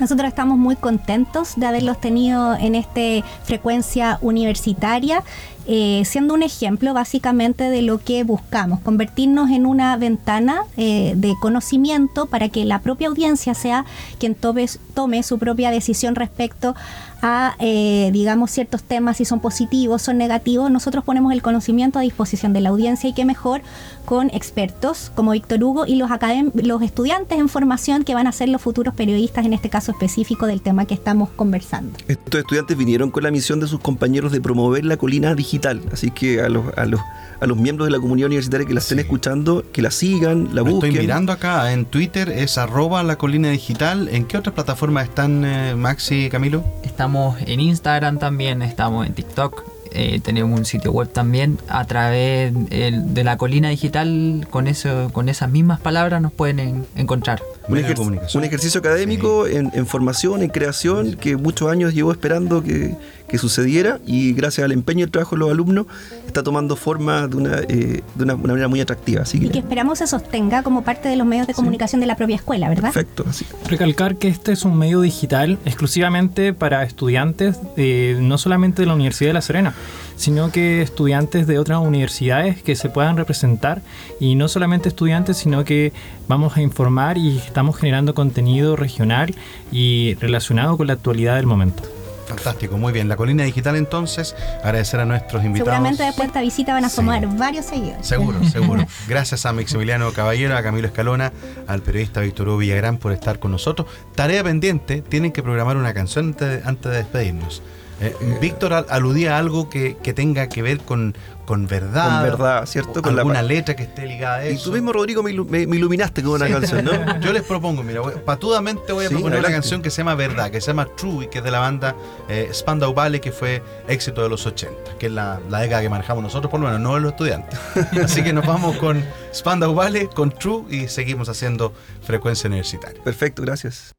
Nosotros estamos muy contentos de haberlos tenido en esta frecuencia universitaria, eh, siendo un ejemplo básicamente de lo que buscamos, convertirnos en una ventana eh, de conocimiento para que la propia audiencia sea quien tome, tome su propia decisión respecto a, eh, digamos, ciertos temas, si son positivos, son negativos. Nosotros ponemos el conocimiento a disposición de la audiencia y qué mejor con expertos como Víctor Hugo y los, academ- los estudiantes en formación que van a ser los futuros periodistas, en este caso específico del tema que estamos conversando. Estos estudiantes vinieron con la misión de sus compañeros de promover la colina digital. Así que a los, a los, a los miembros de la comunidad universitaria que la estén Sí. escuchando, que la sigan, la Lo busquen. estoy mirando acá en Twitter, es arroba la colina digital. ¿En qué otras plataformas están, eh, Maxi y Camilo? Estamos en Instagram también, estamos en TikTok, eh, tenemos un sitio web también. A través el- de la colina digital, con, eso, con esas mismas palabras nos pueden en- encontrar. Un, ejer- ejercicio académico en, en formación, en creación, que muchos años llevó esperando que, que sucediera y gracias al empeño y el trabajo de los alumnos está tomando forma de una, eh, de una, una manera muy atractiva. Así Y que, que esperamos se sostenga como parte de los medios de comunicación de la propia escuela, ¿verdad? perfecto. Así. Recalcar que este es un medio digital exclusivamente para estudiantes eh, no solamente de la Universidad de La Serena, sino que estudiantes de otras universidades que se puedan representar y no solamente estudiantes, sino que vamos a informar y estamos generando contenido regional y relacionado con la actualidad del momento. Fantástico, muy bien. La colina digital entonces, agradecer a nuestros invitados. Seguramente después de esta visita van a Sí. sumar varios seguidores. Seguro, [laughs] seguro. Gracias a Maximiliano Caballero, a Camilo Escalona, al periodista Víctor Hugo Villagrán por estar con nosotros. Tarea pendiente, tienen que programar una canción antes de, antes de despedirnos. Eh, Víctor al- aludía a algo que, que tenga que ver con, con verdad. Con verdad, ¿cierto? Con alguna letra que esté ligada a Y eso. tú mismo, Rodrigo, me, ilu- me- me iluminaste con una canción, ¿no? [laughs] Yo les propongo, mira, voy- patudamente voy a Sí, proponer una adelante. canción que se llama Verdad, que se llama True y que es de la banda eh, Spandau Ballet, que fue éxito de los 80, que es la, la década que manejamos nosotros, por lo menos, no los estudiantes. [laughs] Así que nos vamos con Spandau Ballet, con True y seguimos haciendo frecuencia universitaria. Perfecto, gracias.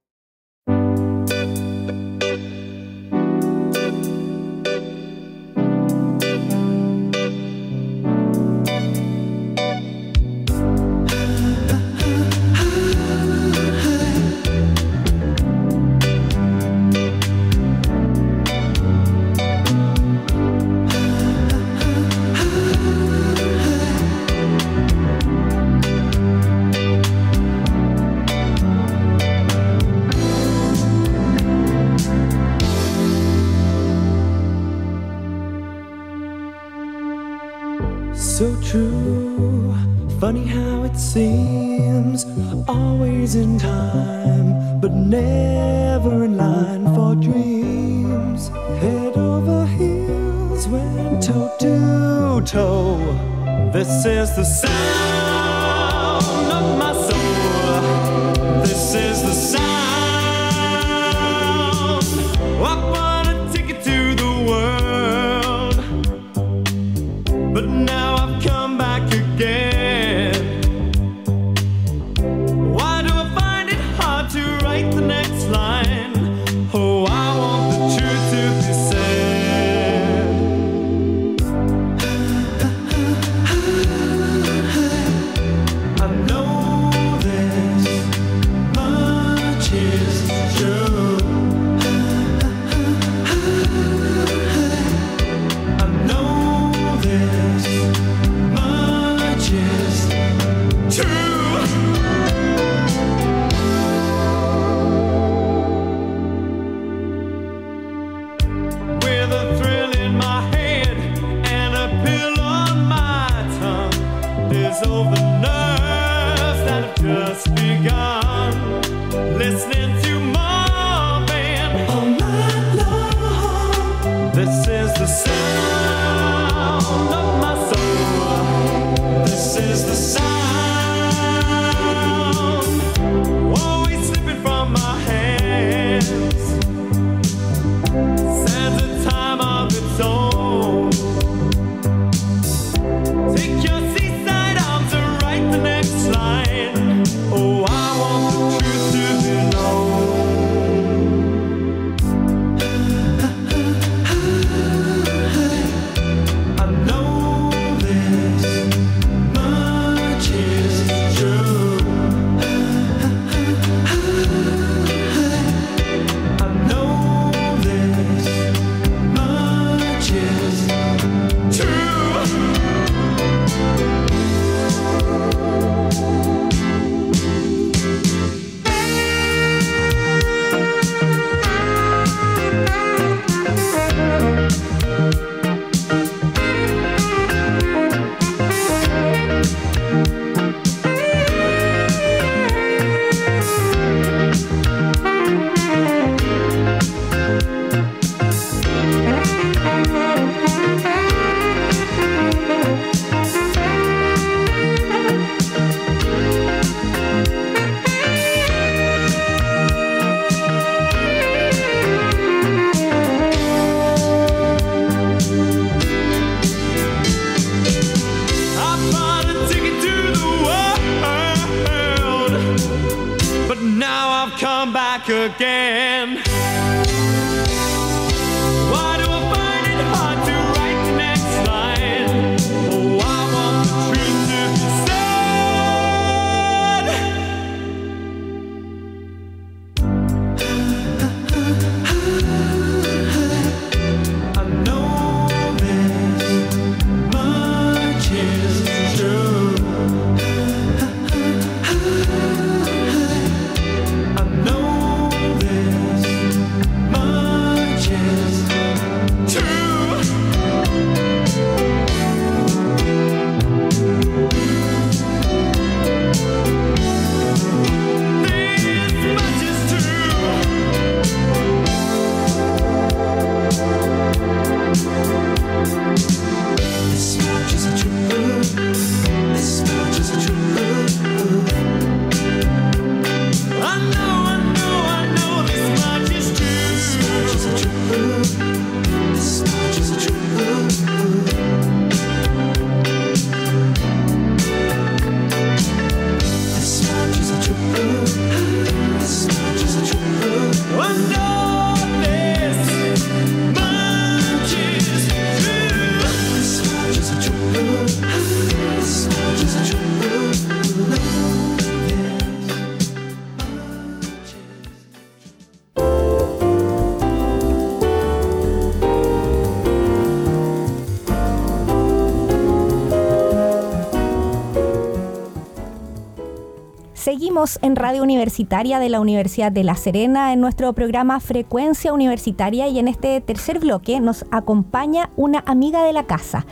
En Radio Universitaria de la Universidad de La Serena en nuestro programa Frecuencia Universitaria y en este tercer bloque nos acompaña una amiga de la casa.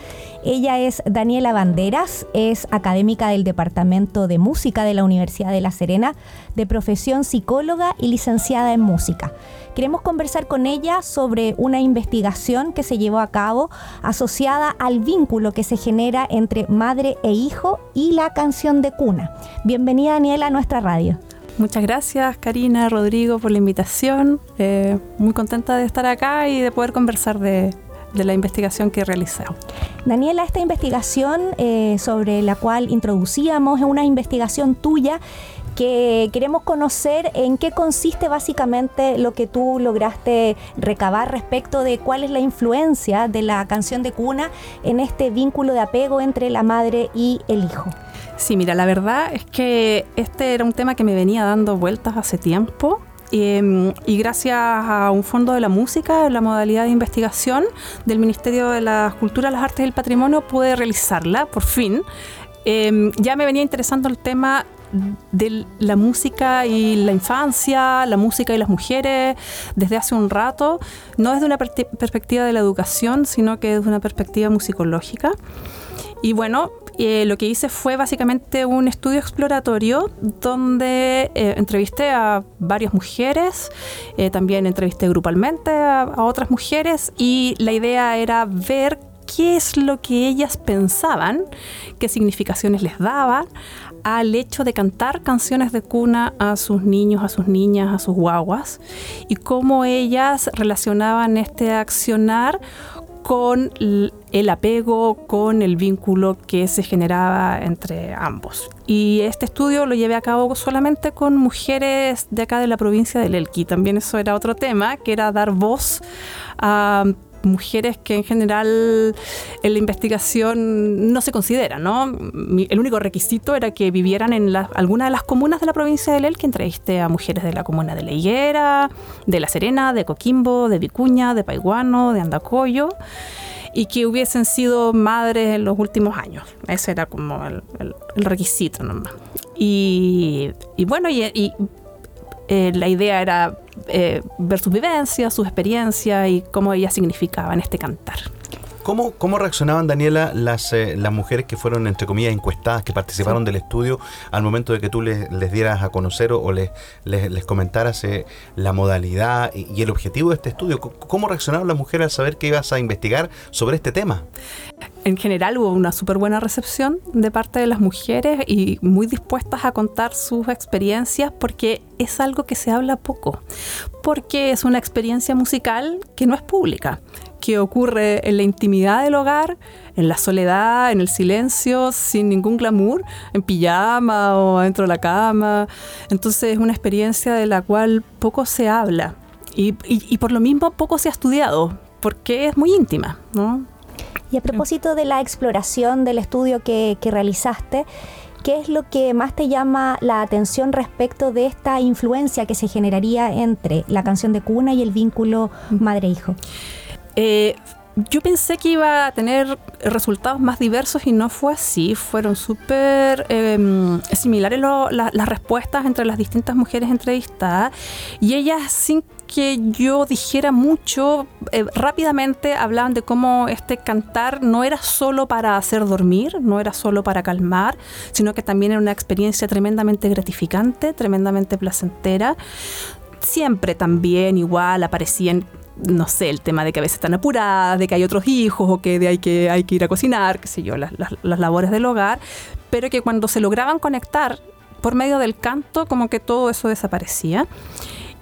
Ella es Daniela Banderas, es académica del Departamento de Música de la Universidad de La Serena, de profesión psicóloga y licenciada en música. Queremos conversar con ella sobre una investigación que se llevó a cabo asociada al vínculo que se genera entre madre e hijo y la canción de cuna. Bienvenida Daniela a nuestra radio. Muchas gracias Karina, Rodrigo por la invitación. Eh, muy contenta de estar acá y de poder conversar de, de la investigación que realicé. Daniela, esta investigación eh, sobre la cual introducíamos es una investigación tuya que queremos conocer en qué consiste básicamente lo que tú lograste recabar respecto de cuál es la influencia de la canción de cuna en este vínculo de apego entre la madre y el hijo. Sí, mira, la verdad es que este era un tema que me venía dando vueltas hace tiempo. Eh, y gracias a un fondo de la música, la modalidad de investigación del Ministerio de las Culturas, las Artes y el Patrimonio, pude realizarla, por fin. Eh, ya me venía interesando el tema de la música y la infancia, la música y las mujeres desde hace un rato, no desde una per perspectiva de la educación, sino que desde una perspectiva musicológica. Y bueno, eh, lo que hice fue básicamente un estudio exploratorio donde eh, entrevisté a varias mujeres, eh, también entrevisté grupalmente a, a otras mujeres y la idea era ver qué es lo que ellas pensaban, qué significaciones les daban al hecho de cantar canciones de cuna a sus niños, a sus niñas, a sus guaguas, y cómo ellas relacionaban este accionar con el apego, con el vínculo que se generaba entre ambos. Y este estudio lo llevé a cabo solamente con mujeres de acá de la provincia del Elqui. También eso era otro tema, que era dar voz a mujeres que en general en la investigación no se consideran, ¿no? El único requisito era que vivieran en la- alguna de las comunas de la provincia del Elqui. Entrevisté a mujeres de la comuna de La Higuera, de La Serena, de Coquimbo, de Vicuña, de Paiguano, de Andacoyo y que hubiesen sido madres en los últimos años. Ese era como el, requisito nomás. Y, bueno, y, eh, la idea era eh, ver sus vivencias, sus experiencias y cómo ellas significaban este cantar. ¿Cómo, cómo reaccionaban, Daniela, las, eh, las mujeres que fueron, entre comillas, encuestadas, que participaron del estudio al momento de que tú les, les dieras a conocer o, o les, les, les comentaras eh, la modalidad y, y el objetivo de este estudio? ¿Cómo reaccionaron las mujeres al saber que ibas a investigar sobre este tema? En general hubo una súper buena recepción de parte de las mujeres y muy dispuestas a contar sus experiencias porque es algo que se habla poco, porque es una experiencia musical que no es pública, que ocurre en la intimidad del hogar, en la soledad, en el silencio, sin ningún glamour, en pijama o dentro de la cama. Entonces es una experiencia de la cual poco se habla y, y- por lo mismo poco se ha estudiado, porque es muy íntima, ¿no? Y a propósito de la exploración del estudio que, que realizaste, ¿qué es lo que más te llama la atención respecto de esta influencia que se generaría entre la canción de cuna y el vínculo madre-hijo? Eh, yo pensé que iba a tener resultados más diversos y no fue así. Fueron súper eh, similares lo- la- las respuestas entre las distintas mujeres entrevistadas y ellas sin que yo dijera mucho, eh, rápidamente hablaban de cómo este cantar no era solo para hacer dormir, no era solo para calmar, sino que también era una experiencia tremendamente gratificante, tremendamente placentera siempre también igual aparecían no sé, el tema de que a veces están apuradas, de que hay otros hijos o que de hay que, hay que ir a cocinar, qué sé yo, las, las- las labores del hogar, pero que cuando se lograban conectar por medio del canto, como que todo eso desaparecía.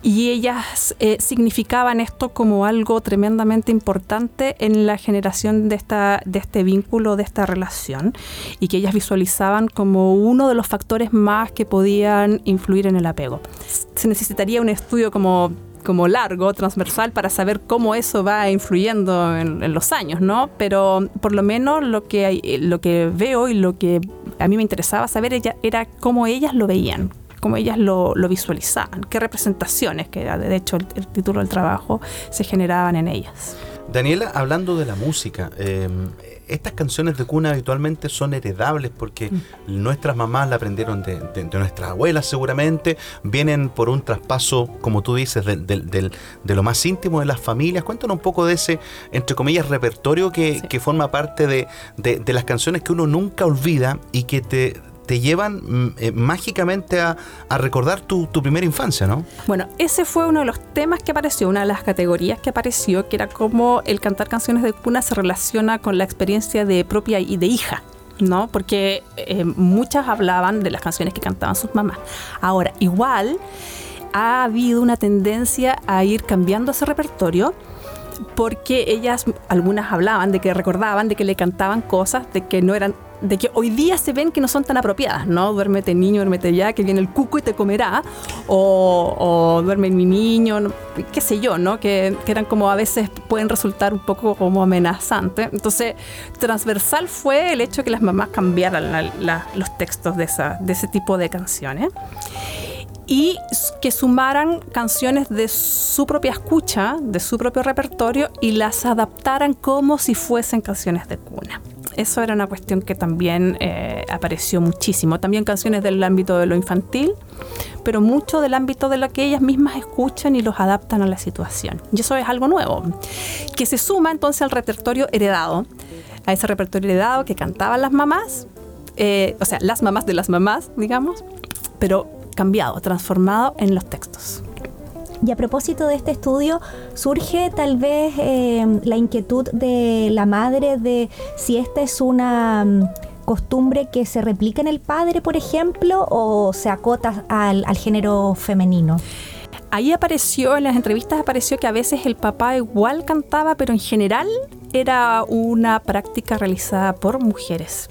Y ellas eh, significaban esto como algo tremendamente importante en la generación de, esta, de este vínculo, de esta relación, y que ellas visualizaban como uno de los factores más que podían influir en el apego. Se necesitaría un estudio como como largo, transversal, para saber cómo eso va influyendo en, en los años, ¿no? Pero por lo menos lo que, lo que veo y lo que a mí me interesaba saber ella, era cómo ellas lo veían, cómo ellas lo, lo visualizaban, qué representaciones, que era de hecho el, el título del trabajo, se generaban en ellas. Daniela, hablando de la música, eh, estas canciones de cuna habitualmente son heredables porque nuestras mamás la aprendieron de, de- de nuestras abuelas seguramente, vienen por un traspaso, como tú dices, de lo más íntimo de las familias. Cuéntanos un poco de ese, entre comillas, repertorio que, Sí. que forma parte de las canciones que uno nunca olvida y que te, te llevan mm, eh, mágicamente a, a recordar tu, primera infancia, ¿no? Bueno, ese fue uno de los temas que apareció, una de las categorías que apareció, que era cómo el cantar canciones de cuna se relaciona con la experiencia de propia y de hija. ¿No? Porque eh, muchas hablaban de las canciones que cantaban sus mamás. Ahora, igual ha habido una tendencia a ir cambiando ese repertorio porque ellas, algunas hablaban de que recordaban, de que le cantaban cosas, de que no eran, de que hoy día se ven que no son tan apropiadas, ¿no? Duérmete niño, duérmete ya, que viene el cuco y te comerá, o, o duerme mi niño, qué sé yo, ¿no? Que, que eran como a veces pueden resultar un poco como amenazantes. Entonces, transversal fue el hecho que las mamás cambiaran la- la- los textos de, esa, de ese tipo de canciones y que sumaran canciones de su propia escucha, de su propio repertorio y las adaptaran como si fuesen canciones de cuna. Eso era una cuestión que también eh, apareció muchísimo. También canciones del ámbito de lo infantil, pero mucho del ámbito de lo que ellas mismas escuchan y los adaptan a la situación. Y eso es algo nuevo, que se suma entonces al repertorio heredado, a ese repertorio heredado que cantaban las mamás eh, o sea, las mamás de las mamás, digamos, pero cambiado, transformado en los textos. Y a propósito de este estudio, surge tal vez eh, la inquietud de la madre de si esta es una mm, costumbre que se replica en el padre, por ejemplo, o se acota al, al género femenino. Ahí apareció, en las entrevistas apareció que a veces el papá igual cantaba, pero en general era una práctica realizada por mujeres.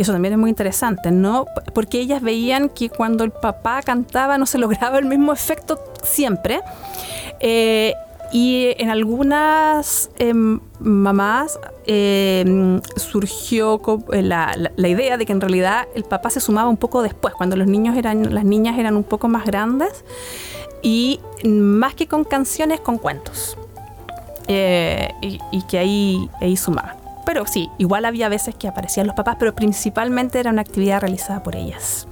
Eso también es muy interesante, ¿no? Porque ellas veían que cuando el papá cantaba no se lograba el mismo efecto siempre. Eh, y en algunas em, mamás em, surgió eh, la, la- la idea de que en realidad el papá se sumaba un poco después, cuando los niños eran, las niñas eran un poco más grandes, y más que con canciones, con cuentos. Eh, y, y que ahí, ahí sumaba. Pero sí, igual había veces que aparecían los papás, pero principalmente era una actividad realizada por ellas.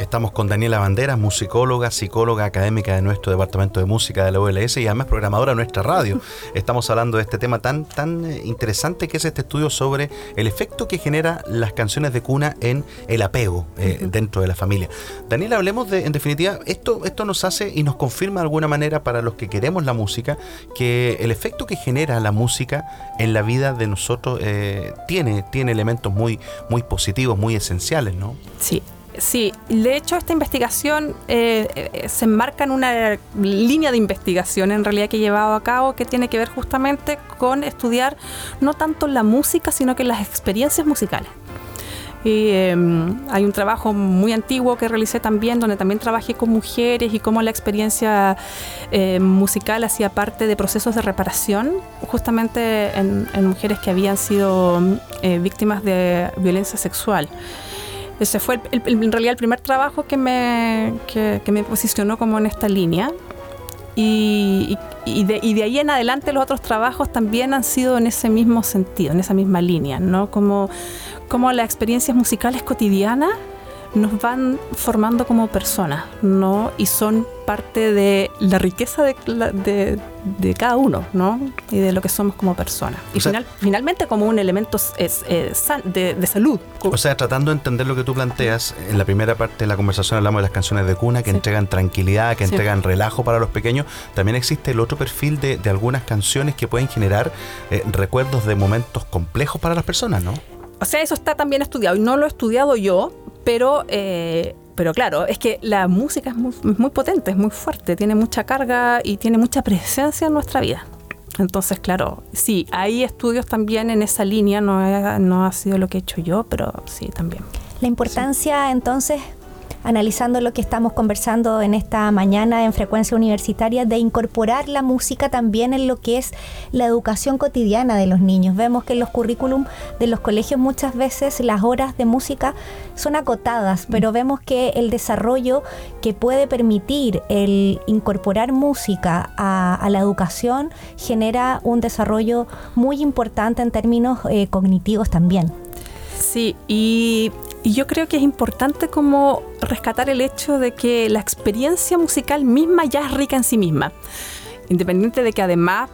Estamos con Daniela Banderas, musicóloga, psicóloga académica de nuestro departamento de música de la OLS y además programadora de nuestra radio. [laughs] Estamos hablando de este tema tan, tan eh, interesante que es este estudio sobre el efecto que genera las canciones de cuna en el apego eh, dentro de la familia. Daniela, hablemos de, en definitiva, esto, esto nos hace y nos confirma de alguna manera para los que queremos la música que el efecto que genera la música en la vida de nosotros eh, tiene, tiene elementos muy, muy positivos, muy esenciales, ¿no? Sí, sí. De hecho, esta investigación eh, eh, se enmarca en una línea de investigación en realidad que he llevado a cabo que tiene que ver justamente con estudiar no tanto la música, sino que las experiencias musicales. Y eh, hay un trabajo muy antiguo que realicé también, donde también trabajé con mujeres y cómo la experiencia eh, musical hacía parte de procesos de reparación, justamente en, mujeres que habían sido víctimas de violencia sexual. Ese fue el- el- en realidad el primer trabajo que me, que, que me posicionó como en esta línea. Y, y- de, y de ahí en adelante los otros trabajos también han sido en ese mismo sentido, en esa misma línea, ¿no? Como, como las experiencias musicales cotidianas nos van formando como personas, ¿no? Y son parte de la riqueza de, la- de- de cada uno, ¿no? Y de lo que somos como personas. Y sea- finalmente como un elemento es, es san- de, de salud. O sea, tratando de entender lo que tú planteas, en la primera parte de la conversación hablamos de las canciones de cuna que Sí. entregan tranquilidad, que Sí. entregan relajo para los pequeños. También existe el otro perfil de, de algunas canciones que pueden generar eh, recuerdos de momentos complejos para las personas, ¿no? O sea, eso está también estudiado. Y no lo he estudiado yo, pero, eh, pero claro, es que la música es muy, muy potente, es muy fuerte, tiene mucha carga y tiene mucha presencia en nuestra vida. Entonces, claro, sí, hay estudios también en esa línea, no, he- no ha sido lo que he hecho yo, pero sí, también. La importancia entonces, analizando lo que estamos conversando en esta mañana en frecuencia universitaria, de incorporar la música también en lo que es la educación cotidiana de los niños. Vemos que en los currículum de los colegios muchas veces las horas de música son acotadas, pero vemos que el desarrollo que puede permitir el incorporar música a, la educación genera un desarrollo muy importante en términos eh, cognitivos también. Sí, y, y yo creo que es importante como rescatar el hecho de que la experiencia musical misma ya es rica en sí misma, independiente de que además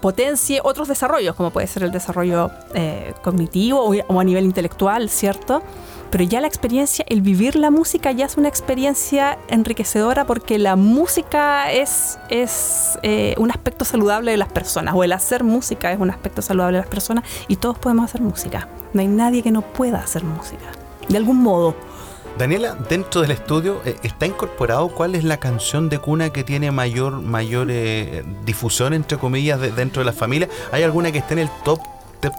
potencie otros desarrollos, como puede ser el desarrollo eh, cognitivo o, a nivel intelectual, ¿cierto? Pero ya la experiencia, el vivir la música ya es una experiencia enriquecedora porque la música es, es eh, un aspecto saludable de las personas, o el hacer música es un aspecto saludable de las personas, y todos podemos hacer música. No hay nadie que no pueda hacer música, de algún modo. Daniela, dentro del estudio eh, está incorporado cuál es la canción de cuna que tiene mayor, mayor eh, difusión, entre comillas, de- dentro de la familia. ¿Hay alguna que esté en el top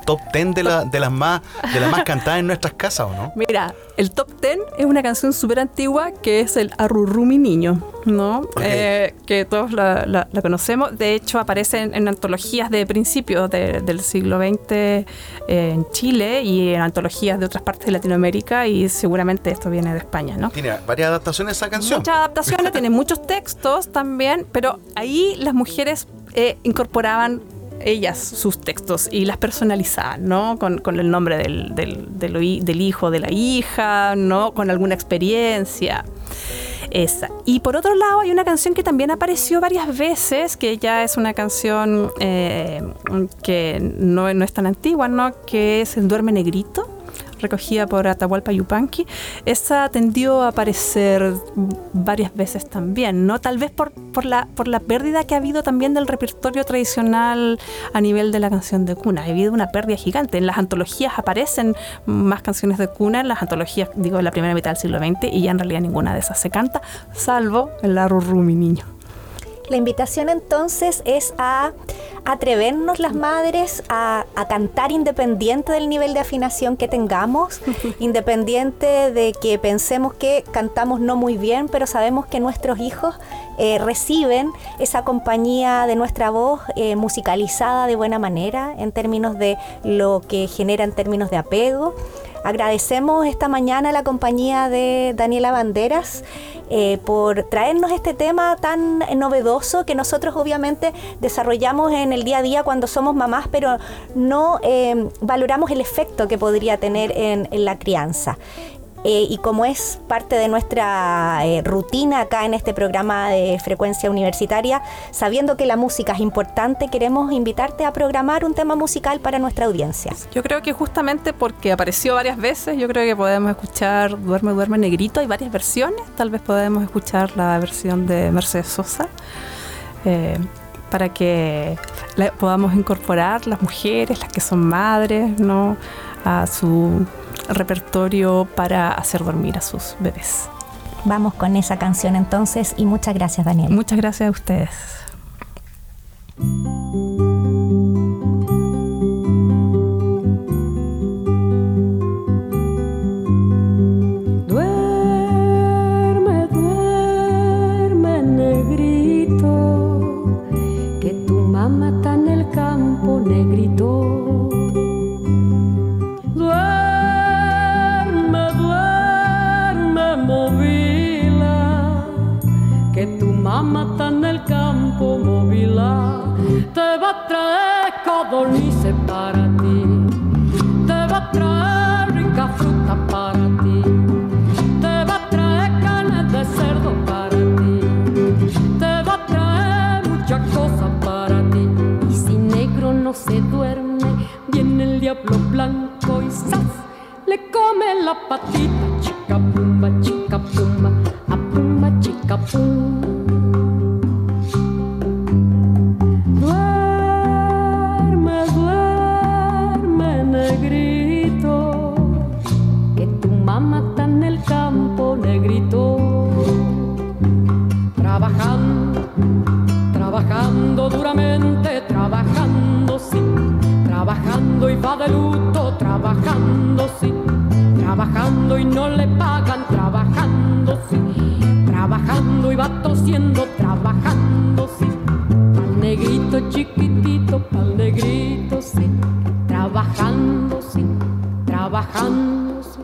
top 10 de, la- de las más de las más cantadas en nuestras casas o no? Mira, el top 10 es una canción súper antigua que es el Arrurrumi Niño, ¿no? Eh, que todos la, la- la conocemos. De hecho, aparece en, en antologías de principios de- del siglo XX eh, en Chile y en antologías de otras partes de Latinoamérica y seguramente esto viene de España, ¿no? Tiene varias adaptaciones esa canción. Muchas adaptaciones, tiene muchos textos también, pero ahí las mujeres eh, incorporaban ellas sus textos y las personalizaban, ¿no? Con, con el nombre del, del, hijo, de la hija, ¿no? Con alguna experiencia. Esa. Y por otro lado, hay una canción que también apareció varias veces, que ya es una canción eh, que no, no es tan antigua, ¿no? Que es El Duerme Negrito. Recogida por Atahualpa Yupanqui, esa tendió a aparecer varias veces también, ¿no? Tal vez por, por, la, por la pérdida que ha habido también del repertorio tradicional a nivel de la canción de cuna. Ha habido una pérdida gigante. En las antologías aparecen más canciones de cuna, en las antologías, digo, de la primera mitad del siglo XX, y ya en realidad ninguna de esas se canta, salvo el la mi niño. La invitación entonces es a atrevernos las madres a, cantar independiente del nivel de afinación que tengamos, [laughs] independiente de que pensemos que cantamos no muy bien, pero sabemos que nuestros hijos eh, reciben esa compañía de nuestra voz eh, musicalizada de buena manera en términos de lo que genera en términos de apego. Agradecemos esta mañana la compañía de Daniela Banderas eh, por traernos este tema tan novedoso que nosotros obviamente desarrollamos en el día a día cuando somos mamás, pero no eh, valoramos el efecto que podría tener en la crianza. Eh, y como es parte de nuestra eh, rutina acá en este programa de frecuencia universitaria, sabiendo que la música es importante, queremos invitarte a programar un tema musical para nuestra audiencia. Yo creo que justamente porque apareció varias veces, yo creo que podemos escuchar Duerme, Duerme Negrito, hay varias versiones, tal vez podemos escuchar la versión de Mercedes Sosa. Eh, para que podamos incorporar las mujeres, las que son madres, ¿no? a su repertorio para hacer dormir a sus bebés. Vamos con esa canción entonces y muchas gracias Daniel. Muchas gracias a ustedes. Codornices para ti, te va a traer rica fruta para ti, te va a traer carne de cerdo para ti, te va a traer muchas cosas para ti. Y si negro no se duerme, viene el diablo blanco y ¡zas! le come la patita, chica pumba, chica pumba, a pumba, chica pumba. Duramente, trabajando, sí, trabajando y va de luto, trabajando, sí, trabajando y no le pagan, trabajando, sí, trabajando y va tosiendo, trabajando, sí, pa'l negrito chiquitito, pa'l negrito, sí, trabajando, sí, trabajando.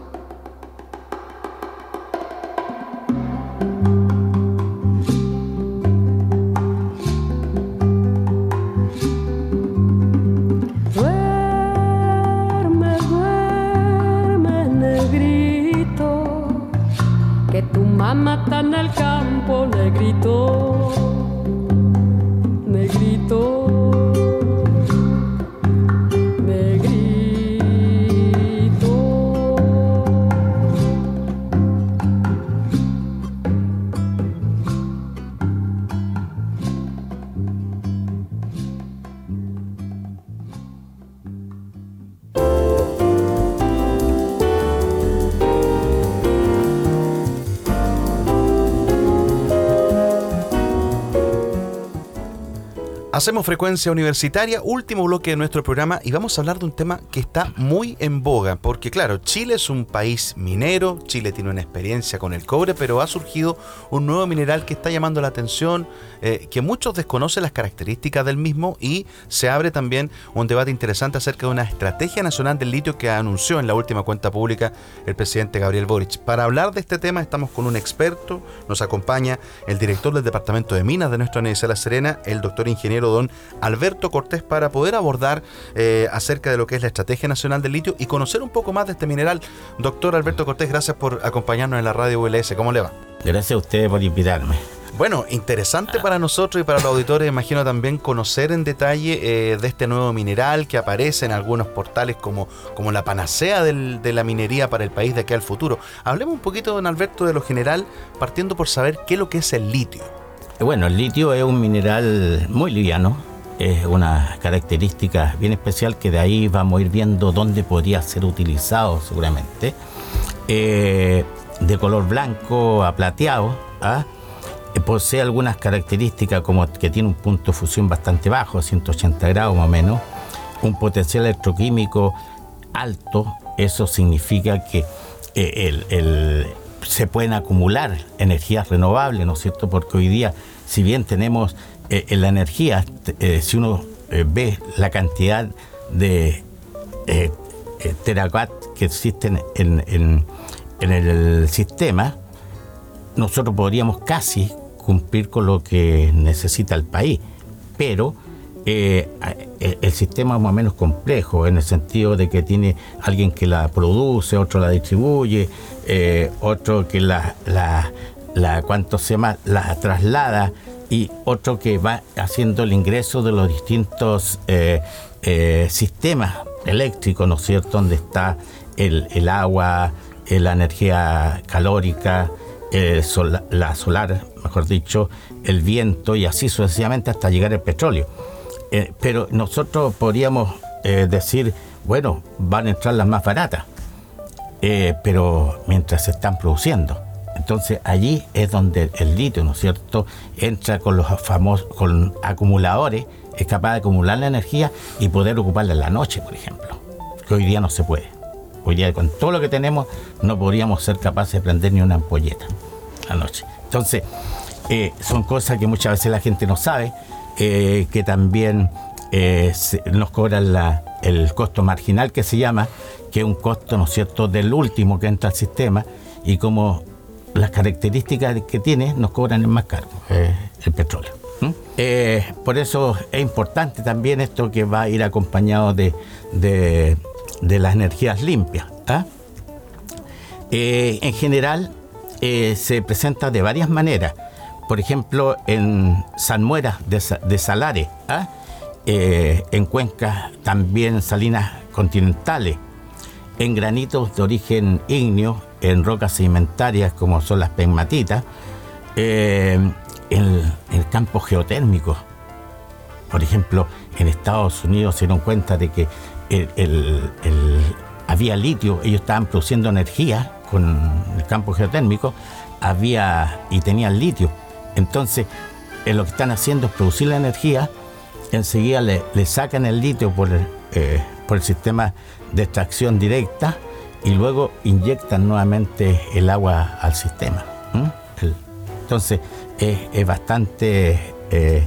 Hacemos frecuencia universitaria, último bloque de nuestro programa y vamos a hablar de un tema que está muy en boga, porque claro, Chile es un país minero, Chile tiene una experiencia con el cobre, pero ha surgido un nuevo mineral que está llamando la atención, eh, que muchos desconocen las características del mismo y se abre también un debate interesante acerca de una estrategia nacional del litio que anunció en la última cuenta pública el presidente Gabriel Boric. Para hablar de este tema estamos con un experto, nos acompaña el director del Departamento de Minas de nuestra Universidad de La Serena, el doctor ingeniero don Alberto Cortés para poder abordar eh, acerca de lo que es la Estrategia Nacional del Litio y conocer un poco más de este mineral. Doctor Alberto Cortés, gracias por acompañarnos en la radio ULS. ¿Cómo le va? Gracias a ustedes por invitarme. Bueno, interesante para nosotros y para los auditores, imagino también conocer en detalle eh, de este nuevo mineral que aparece en algunos portales como, como la panacea del- de la minería para el país de aquí al futuro. Hablemos un poquito, don Alberto, de lo general, partiendo por saber qué es lo que es el litio. Bueno, el litio es un mineral muy liviano, es una característica bien especial que de ahí vamos a ir viendo dónde podría ser utilizado seguramente. Eh, de color blanco a plateado, ¿ah? Eh, posee algunas características como que tiene un punto de fusión bastante bajo, 180 grados más o menos, un potencial electroquímico alto, eso significa que eh, el- se pueden acumular energías renovables, ¿no es cierto? Porque hoy día, si bien tenemos eh, en la energía, eh, si uno eh, ve la cantidad de eh, eh, terawatt que existen en, en- en el sistema, nosotros podríamos casi cumplir con lo que necesita el país, pero eh, el sistema es más o menos complejo en el sentido de que tiene alguien que la produce, otro la distribuye, eh, otro que la, la, la ¿cuánto se llama? la traslada y otro que va haciendo el ingreso de los distintos eh, eh, sistemas eléctricos, ¿no es cierto? Donde está el, el agua, eh, la energía calórica, la solar, mejor dicho, el viento y así sucesivamente hasta llegar el petróleo. Pero nosotros podríamos decir, bueno, van a entrar las más baratas, eh, pero mientras se están produciendo. Entonces allí es donde el litio, ¿no es cierto?, entra con los famosos, con acumuladores, es capaz de acumular la energía y poder ocuparla en la noche, por ejemplo, que hoy día no se puede. Hoy día con todo lo que tenemos no podríamos ser capaces de prender ni una ampolleta la noche. Entonces, eh, son cosas que muchas veces la gente no sabe, eh, que también nos cobran la- el costo marginal que se llama, que es un costo, ¿no cierto?, del último que entra al sistema y como las características que tiene nos cobran el más caro, eh, el petróleo. Eh, por eso es importante también esto que va a ir acompañado de, de- de las energías limpias. ¿ah? Eh, en general eh, se presenta de varias maneras. Por ejemplo, en salmueras de, Sa- de salares, ¿ah? Eh, en cuencas también salinas continentales, en granitos de origen ígneo, en rocas sedimentarias como son las pegmatitas, eh, en, en campos geotérmicos. Por ejemplo, en Estados Unidos se dieron cuenta de que había litio, ellos estaban produciendo energía con el campo geotérmico, había y tenían litio. Entonces, eh, lo que están haciendo es producir la energía, enseguida le, le sacan el litio por el, eh, por el sistema de extracción directa y luego inyectan nuevamente el agua al sistema. entonces, es, es bastante, eh,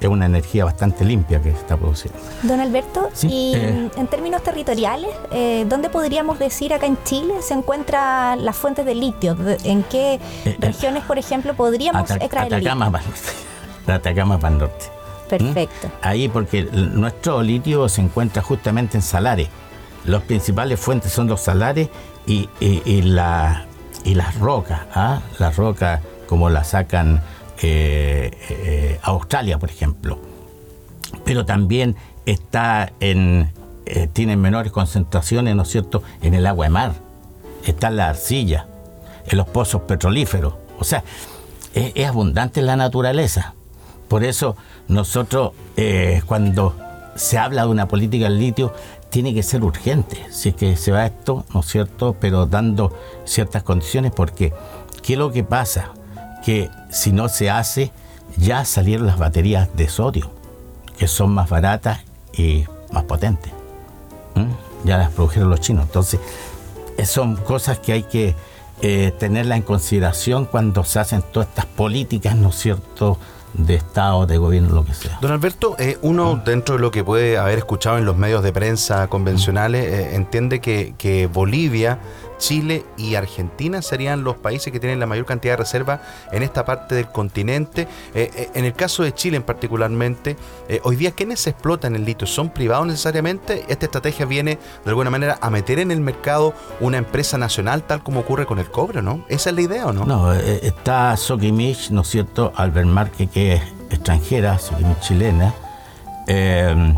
es una energía bastante limpia que se está produciendo. Don Alberto, Sí, y eh. en términos territoriales, eh, ¿dónde podríamos decir acá en Chile se encuentran las fuentes de litio? ¿En qué regiones, por ejemplo, podríamos extraer el Atacama litio? para el norte. [laughs] De Atacama para el norte. Perfecto. Ahí porque nuestro litio se encuentra justamente en salares. Los principales fuentes son los salares y, la- las rocas. ¿ah? Las rocas como las sacan eh, eh, Australia, por ejemplo. Pero también está en, eh, tiene menores concentraciones, ¿no es cierto?, en el agua de mar. Está en la arcilla, en los pozos petrolíferos. O sea, es, es abundante la naturaleza. Por eso nosotros, eh, cuando se habla de una política del litio, tiene que ser urgente. Si es que se va esto, ¿no es cierto? Pero dando ciertas condiciones, porque ¿qué es lo que pasa? Que si no se hace, ya salieron las baterías de sodio, que son más baratas y más potentes. Ya las produjeron los chinos. Entonces, eh, son cosas que hay que eh, tenerlas en consideración cuando se hacen todas estas políticas, ¿no es cierto?, de Estado, de gobierno, lo que sea. Don Alberto, eh, uno dentro de lo que puede haber escuchado en los medios de prensa convencionales, eh, entiende que, que Bolivia Chile y Argentina serían los países que tienen la mayor cantidad de reservas en esta parte del continente. Eh, eh, en el caso de Chile en particularmente, eh, hoy día, ¿quiénes se explotan el litio? ¿Son privados necesariamente? Esta estrategia viene de alguna manera a meter en el mercado una empresa nacional tal como ocurre con el cobre, ¿no? ¿Esa es la idea o no? No, está Sokimich, ¿no es cierto? Albert Marque, que es extranjera, Sokimich chilena. Eh,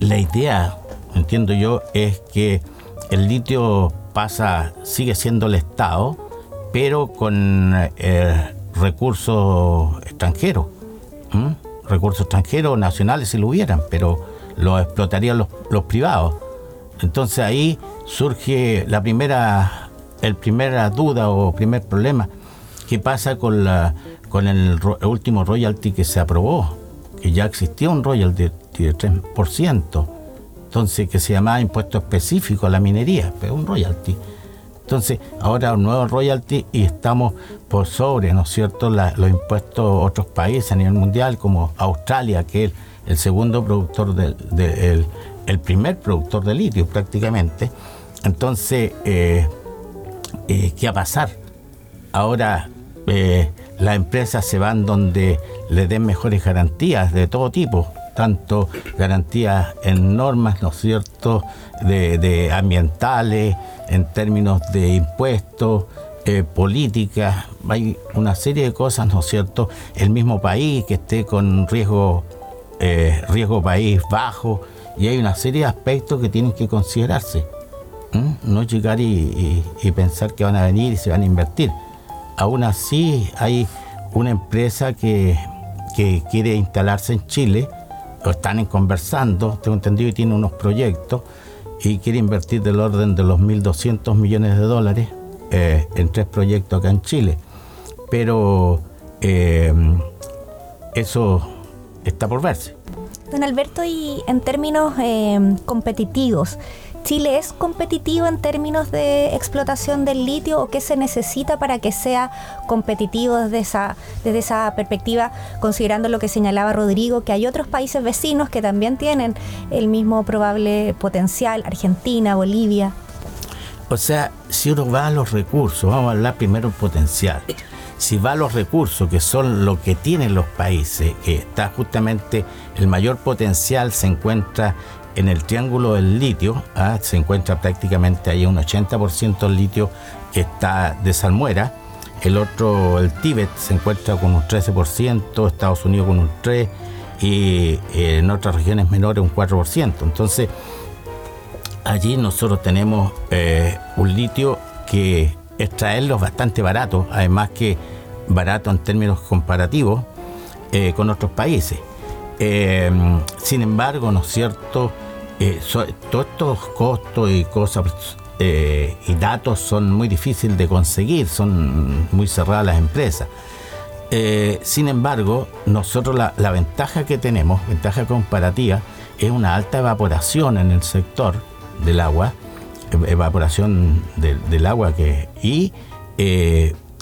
la idea, entiendo yo, es que el litio pasa, sigue siendo el Estado, pero con eh, recursos extranjeros. Recursos extranjeros, nacionales si lo hubieran, pero lo explotarían los, los privados. Entonces ahí surge la primera, el primera duda o primer problema. ¿Qué pasa con, con el, último royalty que se aprobó? Que ya existía un royalty de 3%. Entonces, que se llamaba impuesto específico a la minería, pero un royalty. Entonces, ahora un nuevo royalty y estamos por sobre, ¿no es cierto?, los impuestos de otros países a nivel mundial, como Australia, que es el segundo productor del, de- el, el primer productor de litio prácticamente. Entonces, eh, eh, ¿qué va a pasar? Ahora eh, las empresas se van donde le den mejores garantías de todo tipo, tanto garantías en normas, ¿no es cierto?, de, ambientales, en términos de impuestos, eh, políticas, hay una serie de cosas, ¿no es cierto?, el mismo país que esté con riesgo, eh, riesgo país bajo, y hay una serie de aspectos que tienen que considerarse. No llegar y, y- y pensar que van a venir y se van a invertir. Aún así hay una empresa que, que quiere instalarse en Chile, o están conversando, tengo entendido, y tiene unos proyectos, y quiere invertir del orden de los 1.200 millones de dólares eh, en tres proyectos acá en Chile. Pero eh, eso está por verse. Don Alberto, y en términos eh, competitivos, ¿Chile es competitivo en términos de explotación del litio o qué se necesita para que sea competitivo desde esa, desde esa perspectiva, considerando lo que señalaba Rodrigo, que hay otros países vecinos que también tienen el mismo probable potencial, Argentina, Bolivia? O sea, si uno va a los recursos, vamos a hablar primero del potencial. Si va a los recursos, que son lo que tienen los países, que está justamente el mayor potencial se encuentra en el triángulo del litio, ¿ah? se encuentra prácticamente ahí un 80% del litio que está de salmuera, el otro, el Tíbet, se encuentra con un 13%, Estados Unidos con un 3% y eh, en otras regiones menores un 4%. Entonces, allí nosotros tenemos eh, un litio que extraerlo es bastante barato, además que barato en términos comparativos eh, con otros países. Eh, sin embargo, ¿no es cierto? Eh, todos estos costos y cosas eh, y datos son muy difíciles de conseguir, son muy cerradas las empresas. Eh, sin embargo, nosotros la, ventaja que tenemos, ventaja comparativa, es una alta evaporación en el sector del agua, ev- evaporación del, agua que y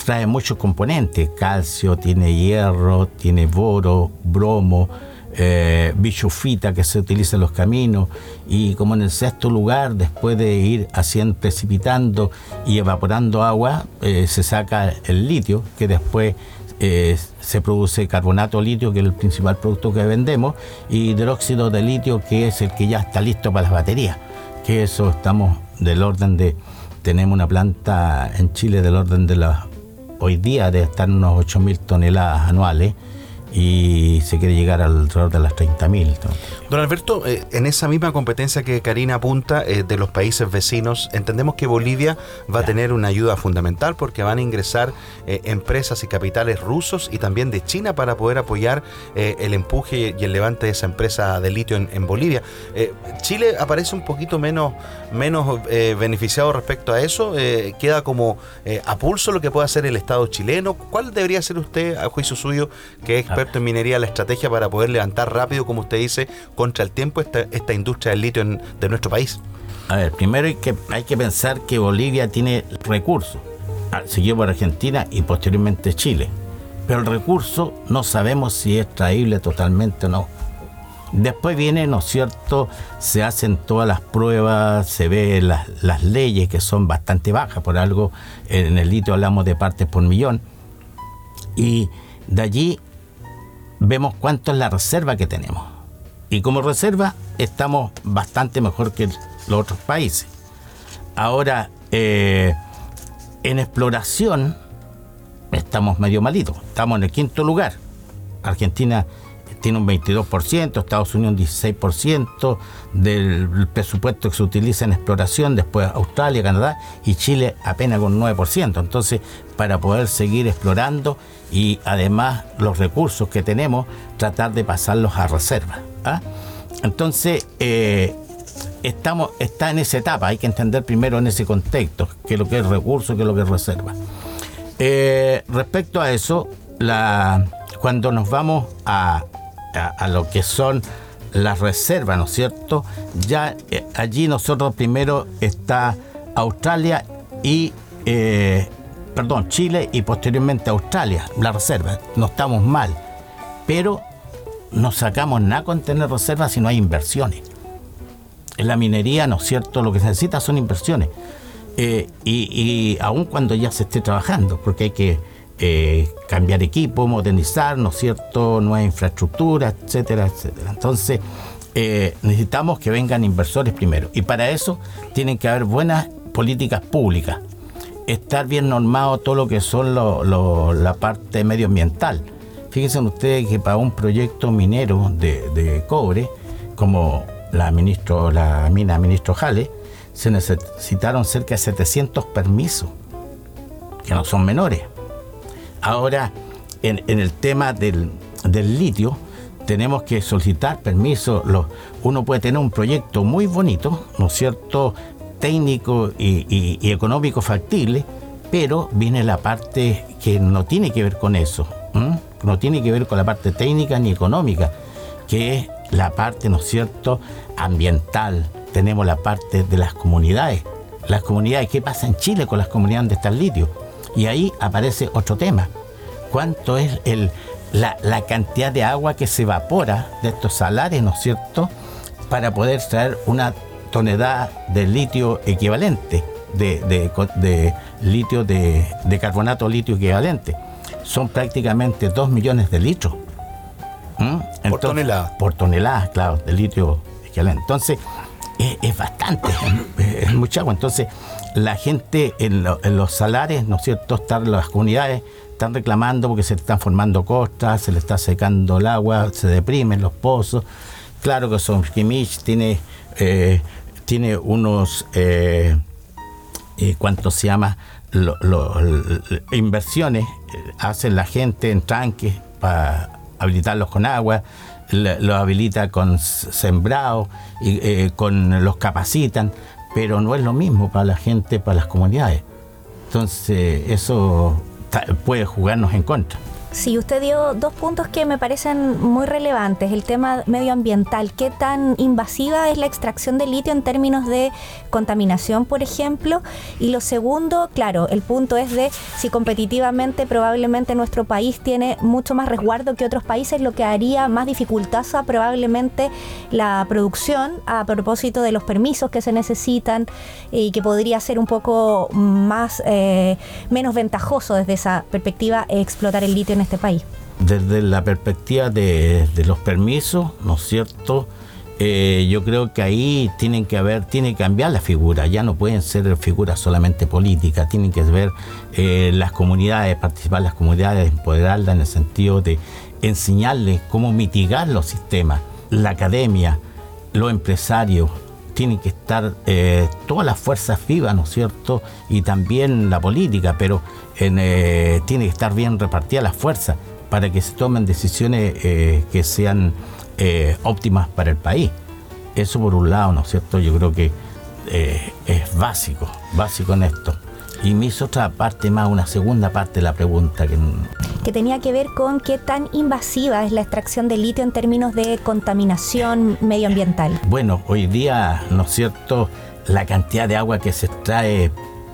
trae muchos componentes, calcio, tiene hierro, tiene boro, bromo, eh, bichufita que se utiliza en los caminos y como en el sexto lugar, después de ir haciendo, precipitando y evaporando agua, eh, se saca el litio que después eh, se produce carbonato litio, que es el principal producto que vendemos, y hidróxido de litio, que es el que ya está listo para las baterías. Que eso estamos del orden de, tenemos una planta en Chile del orden de la, hoy día de estar unos 8.000 toneladas anuales y se quiere llegar alrededor de las 30.000. ¿no? Don Alberto, eh, en esa misma competencia que Karina apunta eh, de los países vecinos, entendemos que Bolivia va a tener una ayuda fundamental porque van a ingresar eh, empresas y capitales rusos y también de China para poder apoyar el empuje y el levante de esa empresa de litio en, en Bolivia. Chile aparece un poquito menos, menos beneficiado respecto a eso, queda como a pulso lo que puede hacer el Estado chileno. ¿Cuál debería ser usted, a juicio suyo, que es en minería, la estrategia para poder levantar rápido, como usted dice, contra el tiempo esta, industria del litio en- de nuestro país? A ver, primero hay que, pensar que Bolivia tiene recursos, ah, seguido por Argentina y posteriormente Chile. Pero el recurso no sabemos si es traíble totalmente o no. Después viene, ¿no es cierto? Se hacen todas las pruebas, se ve las, las leyes que son bastante bajas, por algo en el litio hablamos de partes por millón. Y de allí vemos cuánto es la reserva que tenemos. Y como reserva estamos bastante mejor que los otros países. Ahora, eh, en exploración estamos medio malitos. Estamos en el quinto lugar. Argentina tiene un 22%, Estados Unidos un 16% del presupuesto que se utiliza en exploración, después Australia, Canadá y Chile apenas con 9%. Entonces, para poder seguir explorando y además los recursos que tenemos, tratar de pasarlos a reserva. ¿ah? Entonces, eh, estamos, está en esa etapa, hay que entender primero en ese contexto, qué es lo que es recurso, qué es lo que es reserva. Eh, respecto a eso, la, cuando nos vamos a, a, lo que son las reservas, ¿no es cierto? Ya eh, allí nosotros primero está Australia y, eh, perdón, Chile y posteriormente Australia, la reserva. No estamos mal, pero no sacamos nada con tener reservas si no hay inversiones. En la minería, ¿no es cierto? Lo que se necesita son inversiones. Eh, y, y aun cuando ya se esté trabajando, porque hay que eh, cambiar equipo, modernizar, ¿no es cierto? Nueva infraestructura, etcétera, etcétera. Entonces, eh, necesitamos que vengan inversores primero. Y para eso tienen que haber buenas políticas públicas. Estar bien normado todo lo que son la parte medioambiental. Fíjense ustedes que para un proyecto minero de, de cobre, como la, ministro, la mina ministro Jale, se necesitaron cerca de 700 permisos, que no son menores. Ahora, en, el tema del, litio, tenemos que solicitar permiso. Uno puede tener un proyecto muy bonito, ¿no es cierto?, técnico y, económico factible, pero viene la parte que no tiene que ver con eso, no tiene que ver con la parte técnica ni económica, que es la parte, ¿no es cierto?, ambiental. Tenemos la parte de las comunidades. Las comunidades, ¿qué pasa en Chile con las comunidades está el litio? Y ahí aparece otro tema. ¿Cuánto es el, la, la cantidad de agua que se evapora de estos salares, ¿no es cierto?, para poder traer una tonelada de litio equivalente, de, de litio de, de carbonato litio equivalente. Son prácticamente 2 millones de litros. ¿Mm? Entonces- tonelada. Por tonelada, claro, de litio equivalente. Entonces, es, es bastante, es, es mucha agua. Entonces, la gente en, lo- en los salares, ¿no es cierto?, están las comunidades están reclamando porque se están formando costas, se le está secando el agua, se deprimen los pozos. Claro que son Kimich tiene, eh, tiene unos, eh, eh, ¿cuánto se llama? Inversiones, eh, hacen la gente en tranques para habilitarlos con agua, los habilita con sembrado, y, con los capacitan, pero no es lo mismo para la gente, para las comunidades. Entonces, eso puede jugarnos en contra. Sí, usted dio dos puntos que me parecen muy relevantes. El tema medioambiental, qué tan invasiva es la extracción de litio en términos de contaminación, por ejemplo. Y lo segundo, claro, el punto es de si competitivamente probablemente nuestro país tiene mucho más resguardo que otros países, lo que haría más dificultosa probablemente la producción a propósito de los permisos que se necesitan y que podría ser un poco más eh, menos ventajoso desde esa perspectiva explotar el litio en este país. desde la perspectiva de, los permisos, ¿no es cierto? Eh, yo creo que ahí tienen que haber, tiene que cambiar la figura, ya no pueden ser figuras solamente políticas, tienen que ver eh, las comunidades, participar las comunidades, empoderarlas en el sentido de enseñarles cómo mitigar los sistemas, la academia, los empresarios, tienen que estar eh, todas las fuerzas vivas, ¿no es cierto? Y también la política, pero en, eh, tiene que estar bien repartida las fuerzas para que se tomen decisiones eh, que sean eh, óptimas para el país. Eso por un lado, ¿no es cierto? Yo creo que eh, es básico, básico en esto. Y me hizo otra parte más, una segunda parte de la pregunta que que tenía que ver con qué tan invasiva es la extracción de litio en términos de contaminación medioambiental. Bueno, hoy día, ¿no es cierto? La cantidad de agua que se extrae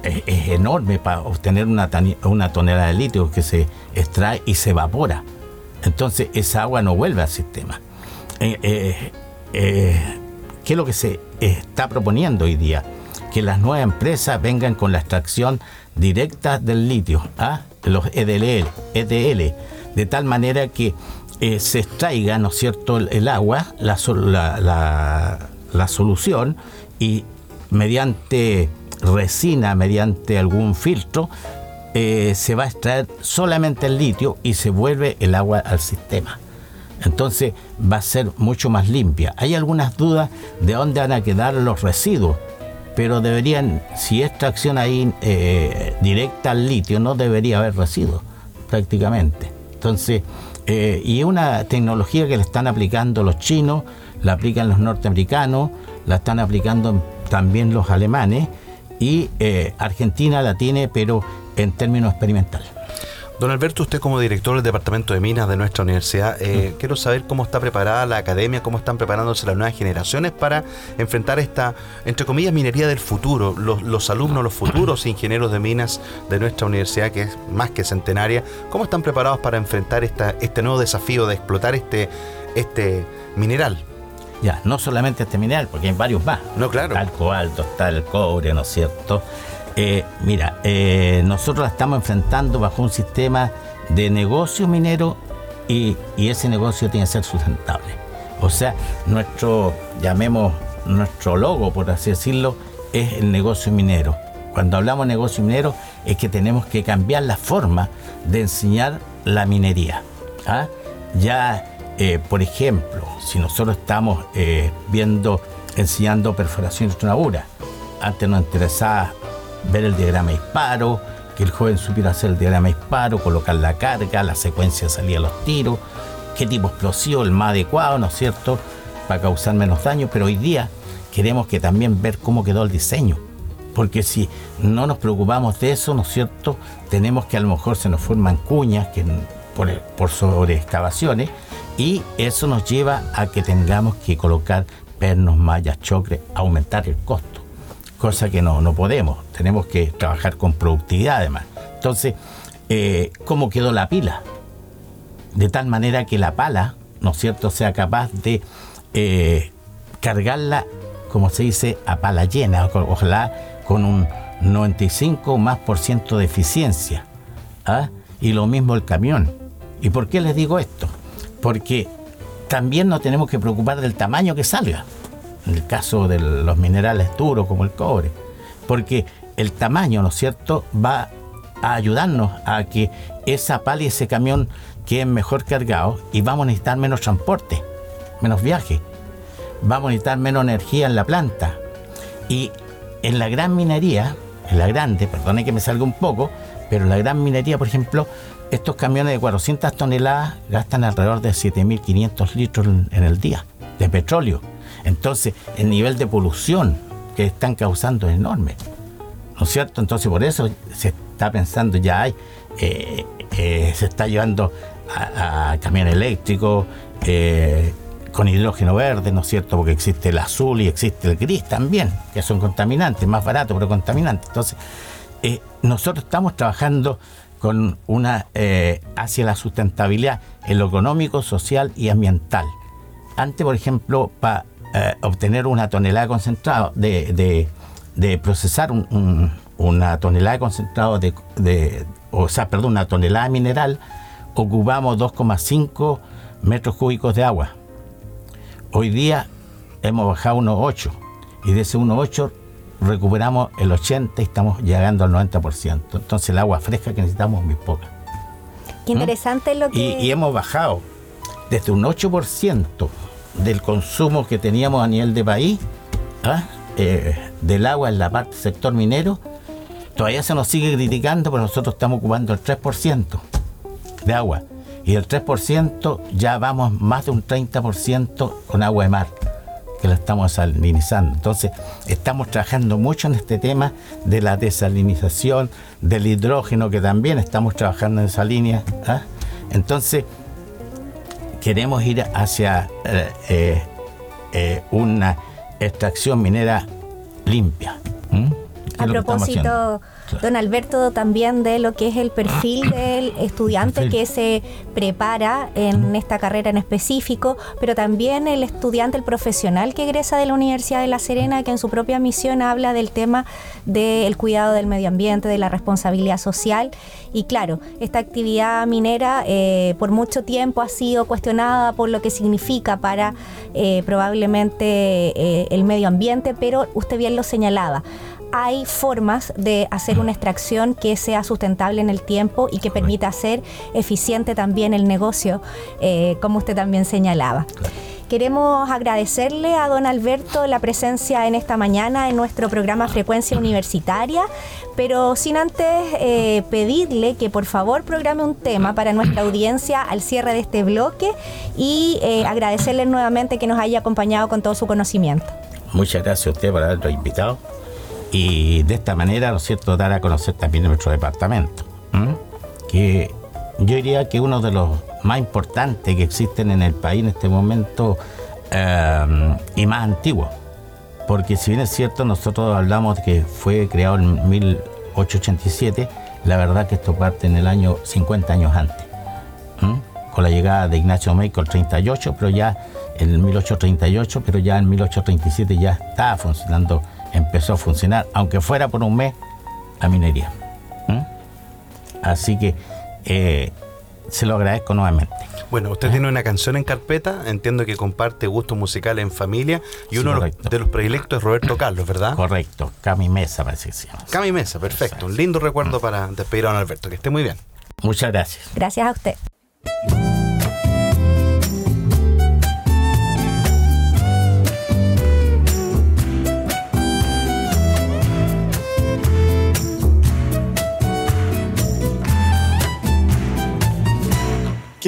es, enorme para obtener una, tonelada de litio que se extrae y se evapora. Entonces esa agua no vuelve al sistema. eh, eh, eh, ¿qué es lo que se está proponiendo hoy día? Que las nuevas empresas vengan con la extracción directa del litio, ¿ah? los EDL, EDL, de tal manera que se extraiga, ¿no cierto?, el, agua, la- la solución, y mediante resina, mediante algún filtro, eh, se va a extraer solamente el litio y se vuelve el agua al sistema. Entonces va a ser mucho más limpia. Hay algunas dudas de dónde van a quedar los residuos, pero deberían, si es extracción ahí eh, directa al litio, no debería haber residuos prácticamente. Entonces, eh, y es una tecnología que le están aplicando los chinos, la aplican los norteamericanos, la están aplicando también los alemanes y eh, Argentina la tiene, pero en términos experimentales. Don Alberto, usted como director del Departamento de Minas de nuestra universidad, eh, quiero saber cómo está preparada la academia, cómo están preparándose las nuevas generaciones para enfrentar esta, entre comillas, minería del futuro. Los, los alumnos, los futuros [coughs] ingenieros de minas de nuestra universidad, que es más que centenaria, ¿cómo están preparados para enfrentar esta, este nuevo desafío de explotar este, este mineral? Ya, no solamente este mineral, porque hay varios más. No, claro. Está el cobalto, está el cobre, ¿no es cierto? Eh, mira, eh, nosotros la estamos enfrentando bajo un sistema de negocio minero y, y ese negocio tiene que ser sustentable. O sea, nuestro, llamemos, nuestro logo, por así decirlo, es el negocio minero. Cuando hablamos de negocio minero es que tenemos que cambiar la forma de enseñar la minería. ¿ah? Ya, eh, por ejemplo, si nosotros estamos eh, viendo, enseñando perforación y tronadura, antes nos interesaba ver el diagrama de disparo, que el joven supiera hacer el diagrama de disparo, colocar la carga, la secuencia de salida de los tiros, qué tipo de explosivo, el más adecuado, ¿no es cierto?, para causar menos daño, pero hoy día queremos que también ver cómo quedó el diseño. Porque si no nos preocupamos de eso, ¿no es cierto? Tenemos que a lo mejor se nos forman cuñas que, por, por sobre excavaciones y eso nos lleva a que tengamos que colocar pernos, mallas, chocre, aumentar el costo. Cosa que no, no podemos. Tenemos que trabajar con productividad además. Entonces, eh, ¿cómo quedó la pila? De tal manera que la pala, ¿no es cierto?, sea capaz de eh, cargarla, como se dice, a pala llena, ojalá con un 95 o más por ciento de eficiencia. ¿ah? Y lo mismo el camión. ¿Y por qué les digo esto? Porque también nos tenemos que preocupar del tamaño que salga. En el caso de los minerales duros como el cobre. Porque el tamaño, ¿no es cierto?, va a ayudarnos a que esa pala y ese camión queden mejor cargados y vamos a necesitar menos transporte, menos viaje. Vamos a necesitar menos energía en la planta. Y en la gran minería, en la grande, perdone que me salga un poco, pero en la gran minería, por ejemplo, estos camiones de 400 toneladas gastan alrededor de 7.500 litros en el día de petróleo. Entonces, el nivel de polución que están causando es enorme. ¿No es cierto? Entonces, por eso se está pensando, ya hay, eh, eh, se está llevando a, a camión eléctrico, eh, con hidrógeno verde, ¿no es cierto? Porque existe el azul y existe el gris también, que son contaminantes, más baratos, pero contaminantes. Entonces, nosotros estamos trabajando con una eh, hacia la sustentabilidad en lo económico, social y ambiental. Antes, por ejemplo, para obtener una tonelada de concentrado, de, de- procesar un- un- una tonelada de concentrado de- o sea, perdón, una tonelada mineral, ocupamos 2,5 metros cúbicos de agua. Hoy día hemos bajado unos 8 y de ese 1,8 recuperamos el 80 y estamos llegando al 90%. Entonces el agua fresca que necesitamos es muy poca. Qué interesante lo Y, que... y hemos bajado desde un 8% del consumo que teníamos a nivel de país ¿ah? eh, del agua en la parte sector minero. Todavía se nos sigue criticando, pero nosotros estamos ocupando el 3% de agua. Y del 3% ya vamos más de un 30% con agua de mar, que la estamos desalinizando. Entonces, estamos trabajando mucho en este tema de la desalinización, del hidrógeno, que también estamos trabajando en esa línea. ¿ah? Entonces, queremos ir hacia eh, eh, eh, una extracción minera limpia. ¿Qué A propósito? Claro. don Alberto, también de lo que es el perfil del [coughs] estudiante Perfil. que se prepara en esta carrera en específico, pero también el estudiante, el profesional que egresa de la Universidad de La Serena, que en su propia misión habla del tema del cuidado del medio ambiente, de la responsabilidad social. Y claro, esta actividad minera eh, por mucho tiempo ha sido cuestionada por lo que significa para eh, probablemente eh, el medio ambiente, pero usted bien lo señalaba hay formas de hacer una extracción que sea sustentable en el tiempo y que permita hacer eficiente también el negocio, eh, como usted también señalaba. Queremos agradecerle a don Alberto la presencia en esta mañana en nuestro programa Frecuencia Universitaria, pero sin antes eh, pedirle que por favor programe un tema para nuestra audiencia al cierre de este bloque y eh, agradecerle nuevamente que nos haya acompañado con todo su conocimiento. Muchas gracias a usted por habernos invitado y de esta manera, ¿no cierto?, dar a conocer también nuestro departamento, que yo diría que uno de los más importantes que existen en el país en este momento eh, y más antiguo, porque si bien es cierto, nosotros hablamos de que fue creado en 1887, la verdad que esto parte en el año 50 años antes. con la llegada de Ignacio México el 38, pero ya en el 1838, pero ya en 1837 ya estaba funcionando, empezó a funcionar, aunque fuera por un mes, la minería. ¿m? Así que eh, se lo agradezco nuevamente. Bueno, usted tiene una canción en carpeta, entiendo que comparte gustos musicales en familia y Sí, uno de los- correcto. de los predilectos es Roberto Carlos, ¿verdad? Correcto, Cami Mesa parece que se llama. Cami Mesa, perfecto. Un lindo recuerdo para despedir a don Alberto. Que esté muy bien. Muchas gracias. Gracias a usted.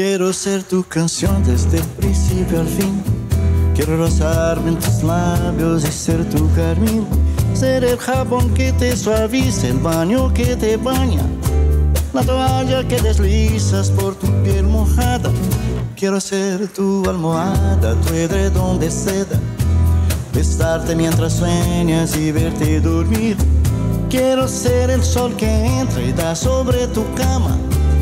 Quiero ser tu canción desde el principio al fin. Quiero rozarme en tus labios y ser tu carmín. Ser el jabón que te suaviza, el baño que te baña. La toalla que deslizas por tu piel mojada. Quiero ser tu almohada, tu edredón de seda. Besarte mientras sueñas y verte dormir. Quiero ser el sol que entra y da sobre tu cama.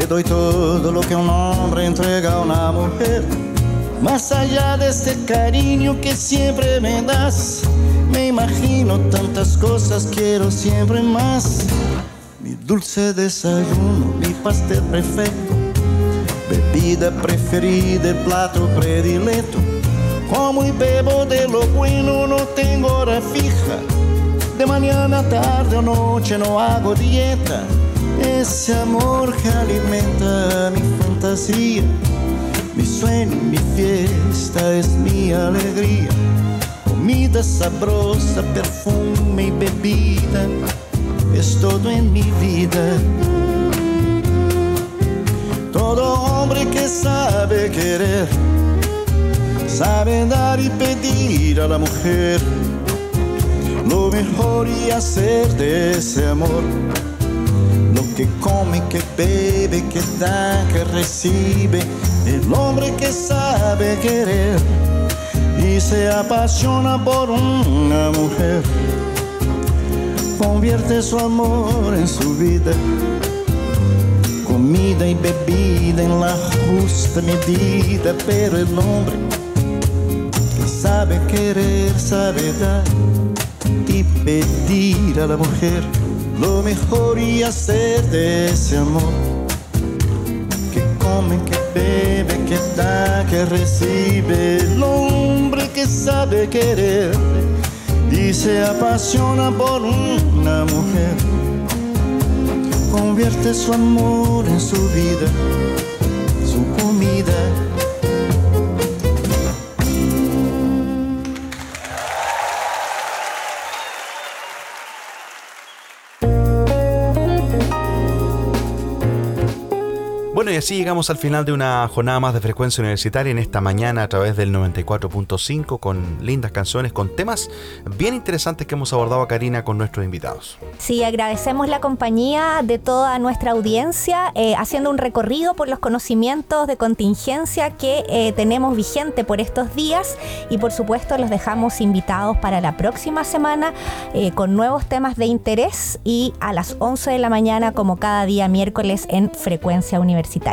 Te doy todo lo que un hombre entrega a una mujer. Más allá de este cariño que siempre me das, me imagino tantas cosas, quiero siempre más. Mi dulce desayuno, mi pastel perfecto, bebida preferida, plato predilecto. Como y bebo de lo bueno, no tengo hora fija. De mañana, tarde o noche no hago dieta. Ese amor que alimenta mi fantasía. Mi sueño, mi fiesta es mi alegría. Comida sabrosa, perfume y bebida. Es todo en mi vida. Todo hombre que sabe querer, sabe dar y pedir a la mujer lo mejor y hacer de ese amor que come, que bebe, que da, que recibe. El hombre que sabe querer y se apasiona por una mujer, convierte su amor en su vida. Comida y bebida en la justa medida, pero el hombre que sabe querer, sabe dar y pedir a la mujer lo mejor y hacer de ese amor que come, que bebe, que da, que recibe. El hombre que sabe querer y se apasiona por una mujer, convierte su amor en su vida, su comida. Así llegamos al final de una jornada más de frecuencia universitaria en esta mañana a través del 94.5 con lindas canciones, con temas bien interesantes que hemos abordado Karina con nuestros invitados. Sí, agradecemos la compañía de toda nuestra audiencia, eh, haciendo un recorrido por los conocimientos de contingencia que eh, tenemos vigente por estos días y por supuesto los dejamos invitados para la próxima semana eh, con nuevos temas de interés y a las 11 de la mañana como cada día miércoles en frecuencia universitaria.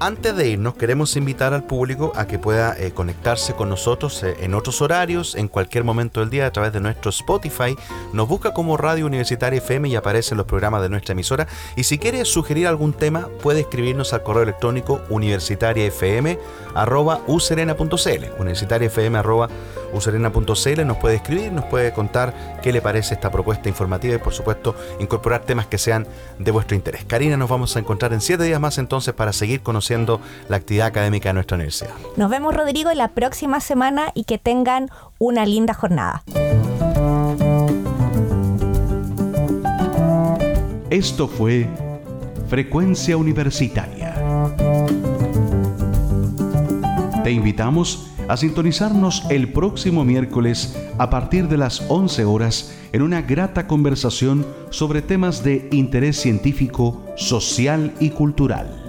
Antes de irnos, queremos invitar al público a que pueda eh, conectarse con nosotros eh, en otros horarios, en cualquier momento del día, a través de nuestro Spotify. Nos busca como Radio Universitaria FM y aparecen los programas de nuestra emisora. Y si quiere sugerir algún tema, puede escribirnos al correo electrónico universitariafm.userena.cl. Universitariafm.userena.cl nos puede escribir, nos puede contar qué le parece esta propuesta informativa y, por supuesto, incorporar temas que sean de vuestro interés. Karina, nos vamos a encontrar en siete días más entonces para seguir conociendo la actividad académica de nuestra universidad. Nos vemos, Rodrigo, la próxima semana y que tengan una linda jornada. Esto fue Frecuencia Universitaria. Te invitamos a sintonizarnos el próximo miércoles a partir de las 11 horas en una grata conversación sobre temas de interés científico, social y cultural